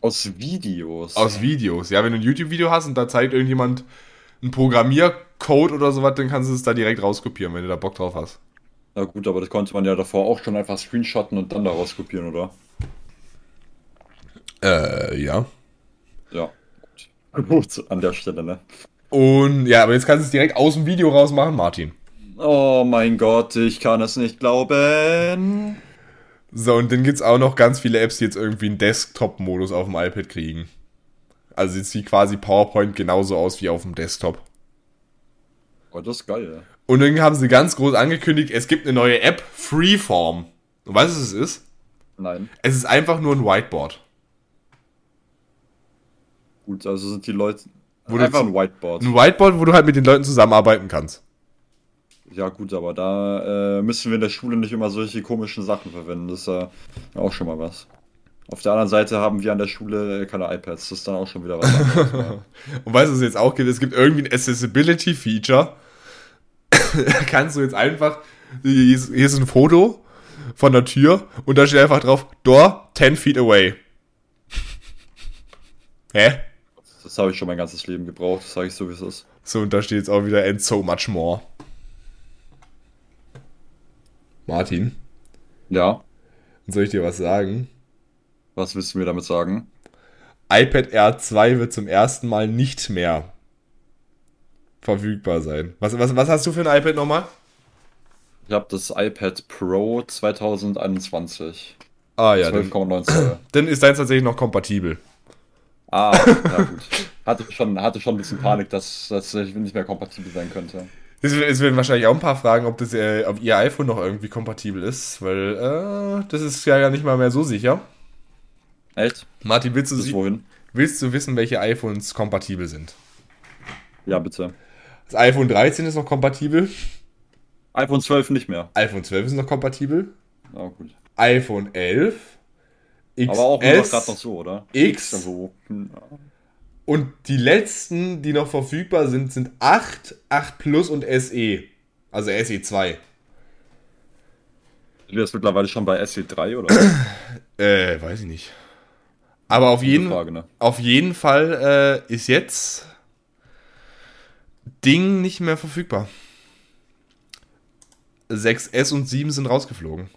Aus Videos. Aus Videos. Ja, wenn du ein YouTube-Video hast und da zeigt irgendjemand einen Programmiercode oder sowas, dann kannst du es da direkt rauskopieren, wenn du da Bock drauf hast. Na gut, aber das konnte man ja davor auch schon einfach screenshotten und dann daraus kopieren, oder? Äh, ja. Ja. Gut. An der Stelle, ne? Und ja, aber jetzt kannst du es direkt aus dem Video rausmachen, Martin. Oh mein Gott, ich kann es nicht glauben. So, und dann gibt's auch noch ganz viele Apps, die jetzt irgendwie einen Desktop-Modus auf dem iPad kriegen. Also jetzt sieht quasi PowerPoint genauso aus wie auf dem Desktop. Oh, das ist geil. Und dann haben sie ganz groß angekündigt, es gibt eine neue App, Freeform. Und weißt du, was es ist? Nein. Es ist einfach nur ein Whiteboard. Gut, also sind die Leute. Wo einfach ein Whiteboard. Ein Whiteboard, wo du halt mit den Leuten zusammenarbeiten kannst. Ja, gut, aber da äh, müssen wir in der Schule nicht immer solche komischen Sachen verwenden. Das ist ja auch schon mal was. Auf der anderen Seite haben wir an der Schule keine iPads. Das ist dann auch schon wieder was anderes. Und weißt du, was es jetzt auch gibt? Es gibt irgendwie ein Accessibility-Feature. da kannst du jetzt einfach, hier ist, hier ist ein Foto von der Tür und da steht einfach drauf, Door 10 feet away. Hä? Das habe ich schon mein ganzes Leben gebraucht, das sage ich so, wie es ist. So, und da steht jetzt auch wieder and so much more. Martin, Ja, soll ich dir was sagen? was willst du mir damit sagen? iPad Air 2 wird zum ersten Mal nicht mehr verfügbar sein. Was, was, was hast du für ein iPad nochmal? Ich habe das iPad Pro 2021. Ah ja, dann, 12,9 Zoll. dann ist deins tatsächlich noch kompatibel. Ah, ja gut. Hatte schon, hatte schon ein bisschen Panik, dass das nicht mehr kompatibel sein könnte. Es, werden wahrscheinlich auch ein paar fragen, ob das äh, ob ihr iPhone noch irgendwie kompatibel ist, weil äh, das ist ja nicht mal mehr so sicher. Echt? Martin, willst du, Bis wohin? willst du wissen, welche iPhones kompatibel sind? Ja, bitte. Das iPhone 13 ist noch kompatibel, iPhone 12 nicht mehr. iPhone 12 ist noch kompatibel, Ja, gut. iPhone 11, XS Aber auch nur gerade noch so, oder? X Also, hm, und die letzten, die noch verfügbar sind, sind 8, 8 Plus und SE. Also SE 2. sind wir mittlerweile schon bei SE3 oder? Äh, weiß ich nicht. Aber auf jeden, Frage, ne? auf jeden Fall äh, ist jetzt Ding nicht mehr verfügbar. 6S und 7 sind rausgeflogen.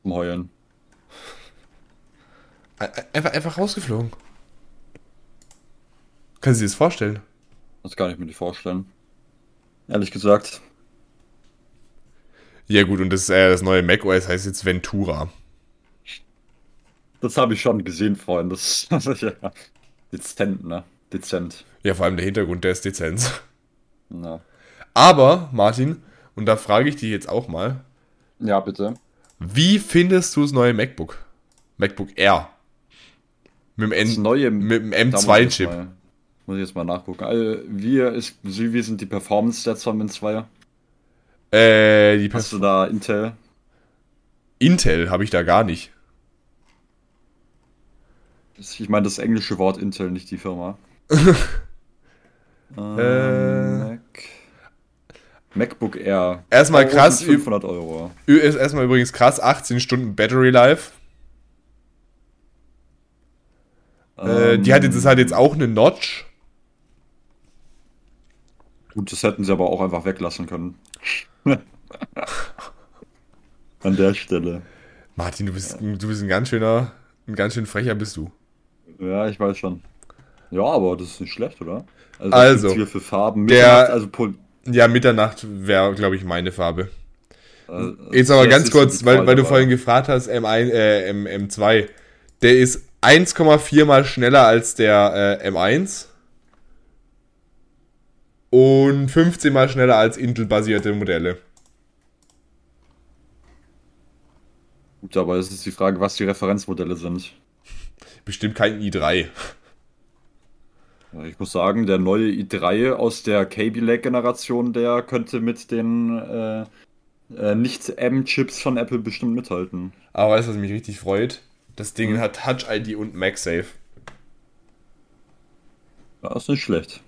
Zum Heulen. Einfach, einfach rausgeflogen. Können Sie sich das vorstellen? Das kann ich mir nicht vorstellen. Ehrlich gesagt. Ja gut, und das, äh, das neue macOS heißt jetzt Ventura. Das habe ich schon gesehen vorhin. Das, das ist ja dezent, ne? Dezent. Ja, vor allem der Hintergrund, der ist dezent. Ja, Aber, Martin, und da frage ich dich jetzt auch mal, ja bitte. wie findest du das neue MacBook? MacBook Air. Mit dem, N neue mit dem da muss ich jetzt M2-Chip. mal- Muss ich jetzt mal nachgucken. Also, wie, ist, wie sind die Performance-Stats von Min2? Äh, die Hast du da Intel? Intel habe ich da gar nicht. Ich meine das englische Wort Intel, nicht die Firma. ähm, Äh. Mac. MacBook Air. Erstmal krass, 500 Euro. Ist erstmal übrigens krass, 18 Stunden Battery Life. Äh, die hat jetzt, das hat jetzt auch eine Notch. Gut, das hätten sie aber auch einfach weglassen können. An der Stelle. Martin, du bist, du bist ein ganz schöner, ein ganz schön frecher bist du. Ja, ich weiß schon. Ja, aber das ist nicht schlecht, oder? Also, Also, hier für Farben. der- also Pol Ja, Mitternacht wäre, glaube ich, meine Farbe. äh, Jetzt aber ganz kurz, weil, weil du vorhin gefragt hast, M1, äh, M, M2. Der ist 1,4 mal schneller als der äh, M1 und 15 mal schneller als Intel-basierte Modelle. Gut, aber es ist die Frage, was die Referenzmodelle sind. Bestimmt kein i3. Ja, Ich muss sagen, der neue i3 aus der Kaby Lake-Generation, der könnte mit den äh, äh, Nicht-M-Chips von Apple bestimmt mithalten. Aber weißt du, was mich richtig freut? Das. Ding hat Touch ID und MagSafe. Ja, ist nicht schlecht.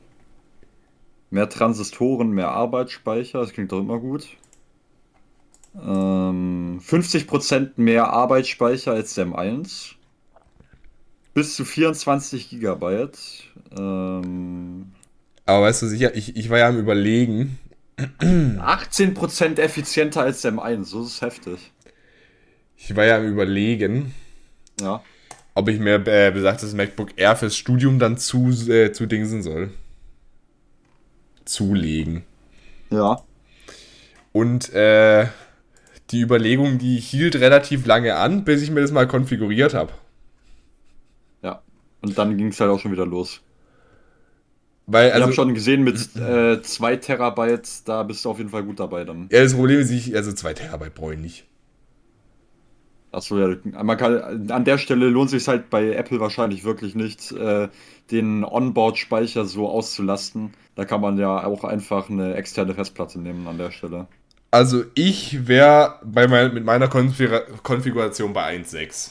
Mehr Transistoren, mehr Arbeitsspeicher, das klingt doch immer gut. Ähm, 50% mehr Arbeitsspeicher als der M1. Bis zu 24 Gigabyte. Ähm, Aber weißt du sicher, ich, ich war ja am überlegen, 18% effizienter als der M1, so ist es heftig. ich war ja am überlegen, Ja. ob ich mir äh, besagtes MacBook Air fürs Studium dann zu, äh, zu dingsen soll. Zulegen. Ja. Und äh, die Überlegung, die hielt relativ lange an, bis ich mir das mal konfiguriert habe. Ja. Und dann ging es halt auch schon wieder los. Weil, Ich habe also, schon gesehen, mit 2 Terabyte, da bist du auf jeden Fall gut dabei dann. ja, das Problem ist, ich, also 2 Terabyte brauche ich nicht. Achso, ja, man kann, an der Stelle lohnt sich halt bei Apple wahrscheinlich wirklich nicht, äh, den Onboard-Speicher so auszulasten. Da kann man ja auch einfach eine externe Festplatte nehmen an der Stelle. Also ich wäre bei mein, mit meiner Konfigura Konfiguration bei 1.6.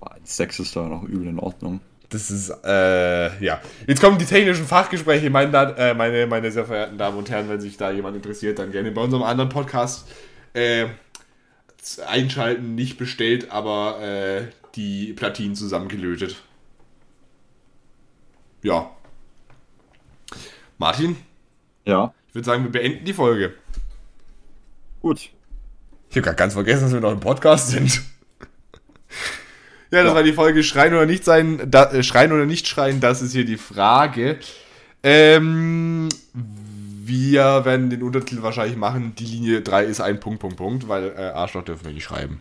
1.6 ist da noch übel in Ordnung. Das ist, äh, ja. Jetzt kommen die technischen Fachgespräche. Meine, äh, meine, meine sehr verehrten Damen und Herren, wenn sich da jemand interessiert, dann gerne bei unserem anderen Podcast äh, einschalten. Nicht bestellt, aber äh, die Platinen zusammengelötet. Ja. Martin? Ja. Ich würde sagen, wir beenden die Folge. Gut. Ich habe gerade ganz vergessen, dass wir noch im Podcast sind. ja, das ja. war die Folge Schreien oder nicht sein, da, äh, Schreien oder nicht schreien, das ist hier die Frage. Ähm, wir werden den Untertitel wahrscheinlich machen, die Linie 3 ist ein Punkt, Punkt, Punkt, weil äh, Arschloch dürfen wir nicht schreiben.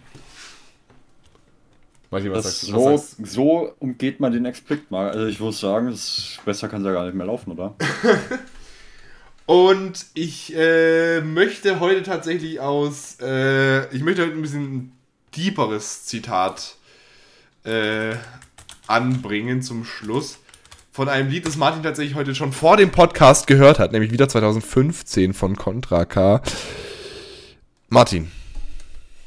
Martin, was sagst, so, was sagst? so umgeht man den Explicit mal. Also ich würde sagen, das besser kann es ja gar nicht mehr laufen, oder? Und ich äh, möchte heute tatsächlich aus, äh, ich möchte heute ein bisschen deeperes Zitat äh, anbringen zum Schluss. Von einem Lied, das Martin tatsächlich heute schon vor dem Podcast gehört hat, nämlich wieder 2015 von Contra K. Martin.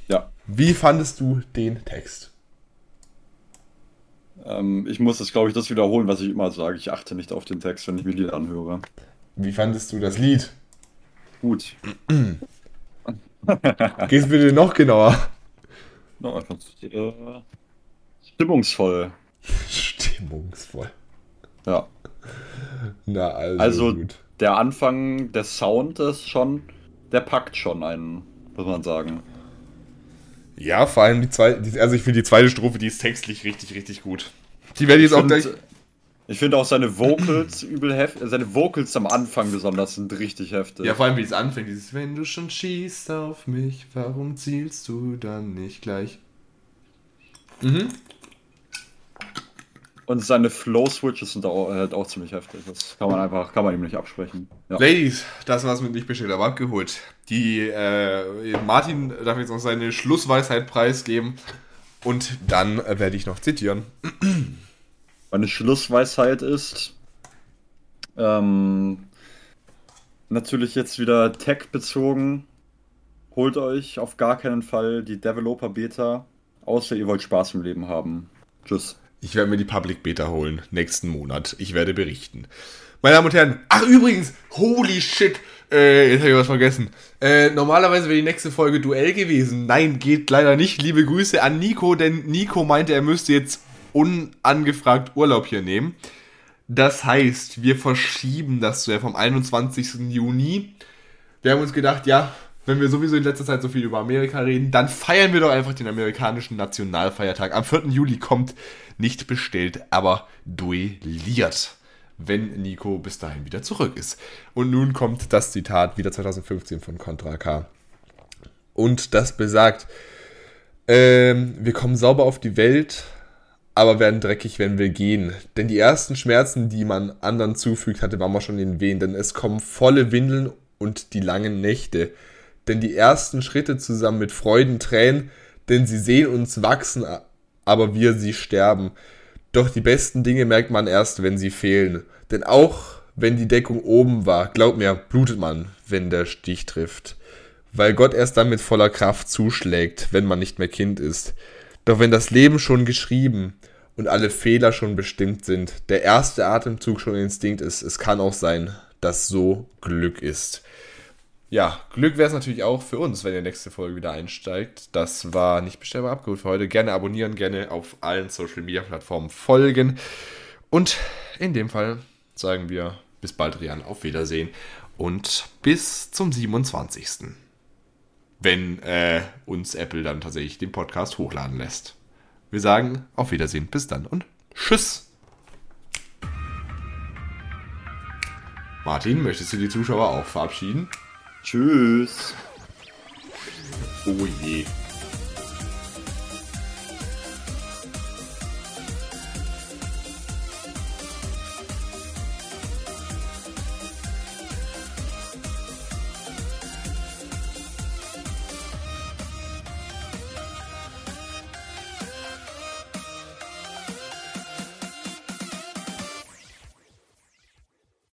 Ja. Wie fandest du den Text? Ähm, ich muss das, glaube ich, das wiederholen, was ich immer sage. Ich achte nicht auf den Text, wenn ich mir Lieder anhöre. Wie fandest du das Lied? Gut. Gehst bitte noch genauer. No, äh, stimmungsvoll. Stimmungsvoll. Ja. Na, also, also gut. der Anfang, der Sound ist schon, der packt schon einen, muss man sagen. Ja, vor allem die zweite, also ich finde die zweite Strophe, die ist textlich richtig, richtig gut. Die werde ich jetzt auch gleich. Ich finde auch seine Vocals übel heftig. Seine Vocals am Anfang besonders sind richtig heftig. Ja, vor allem wie es anfängt, dieses Wenn du schon schießt auf mich, warum zielst du dann nicht gleich? Mhm. Und seine Flow-Switches sind auch, halt auch ziemlich heftig. Das kann man einfach, kann man ihm nicht absprechen. Ja. Ladies, das war's mit nicht bestellt, aber abgeholt. Die, äh, Martin darf jetzt noch seine Schlussweisheit preisgeben. Und dann äh, werde ich noch zitieren. Meine Schlussweisheit ist, ähm, natürlich jetzt wieder Tech-bezogen. Holt euch auf gar keinen Fall die Developer Beta, außer ihr wollt Spaß im Leben haben. Tschüss. Ich werde mir die Public Beta holen, nächsten Monat. Ich werde berichten. Meine Damen und Herren, ach übrigens, holy shit, äh, jetzt habe ich was vergessen. Äh, normalerweise wäre die nächste Folge Duell gewesen. Nein, geht leider nicht. Liebe Grüße an Nico, denn Nico meinte, er müsste jetzt unangefragt Urlaub hier nehmen. Das heißt, wir verschieben das vom 21. Juni. Wir haben uns gedacht, ja, wenn wir sowieso in letzter Zeit so viel über Amerika reden, dann feiern wir doch einfach den amerikanischen Nationalfeiertag. Am 4. Juli kommt nicht bestellt, aber duelliert, wenn Nico bis dahin wieder zurück ist. Und nun kommt das Zitat wieder 2015 von Contra K. Und das besagt, ähm, wir kommen sauber auf die Welt, aber werden dreckig, wenn wir gehen. Denn die ersten Schmerzen, die man anderen zufügt, hatte Mama schon in den Wehen. Denn es kommen volle Windeln und die langen Nächte. Denn die ersten Schritte zusammen mit Freuden, Tränen, denn sie sehen uns wachsen, aber wir sie sterben. Doch die besten Dinge merkt man erst, wenn sie fehlen. Denn auch wenn die Deckung oben war, glaub mir, blutet man, wenn der Stich trifft. Weil Gott erst dann mit voller Kraft zuschlägt, wenn man nicht mehr Kind ist. Doch wenn das Leben schon geschrieben und alle Fehler schon bestimmt sind, der erste Atemzug schon Instinkt ist, es kann auch sein, dass so Glück ist. Ja, Glück wäre es natürlich auch für uns, wenn ihr nächste Folge wieder einsteigt. Das war nicht bestellbar abgeholt für heute. Gerne abonnieren, gerne auf allen Social Media Plattformen folgen. Und in dem Fall sagen wir bis bald, Rian. Auf Wiedersehen und bis zum 27. Wenn äh, uns Apple dann tatsächlich den Podcast hochladen lässt. Wir sagen auf Wiedersehen, bis dann und tschüss. Martin, möchtest du die Zuschauer auch verabschieden? Tschüss. Oh je.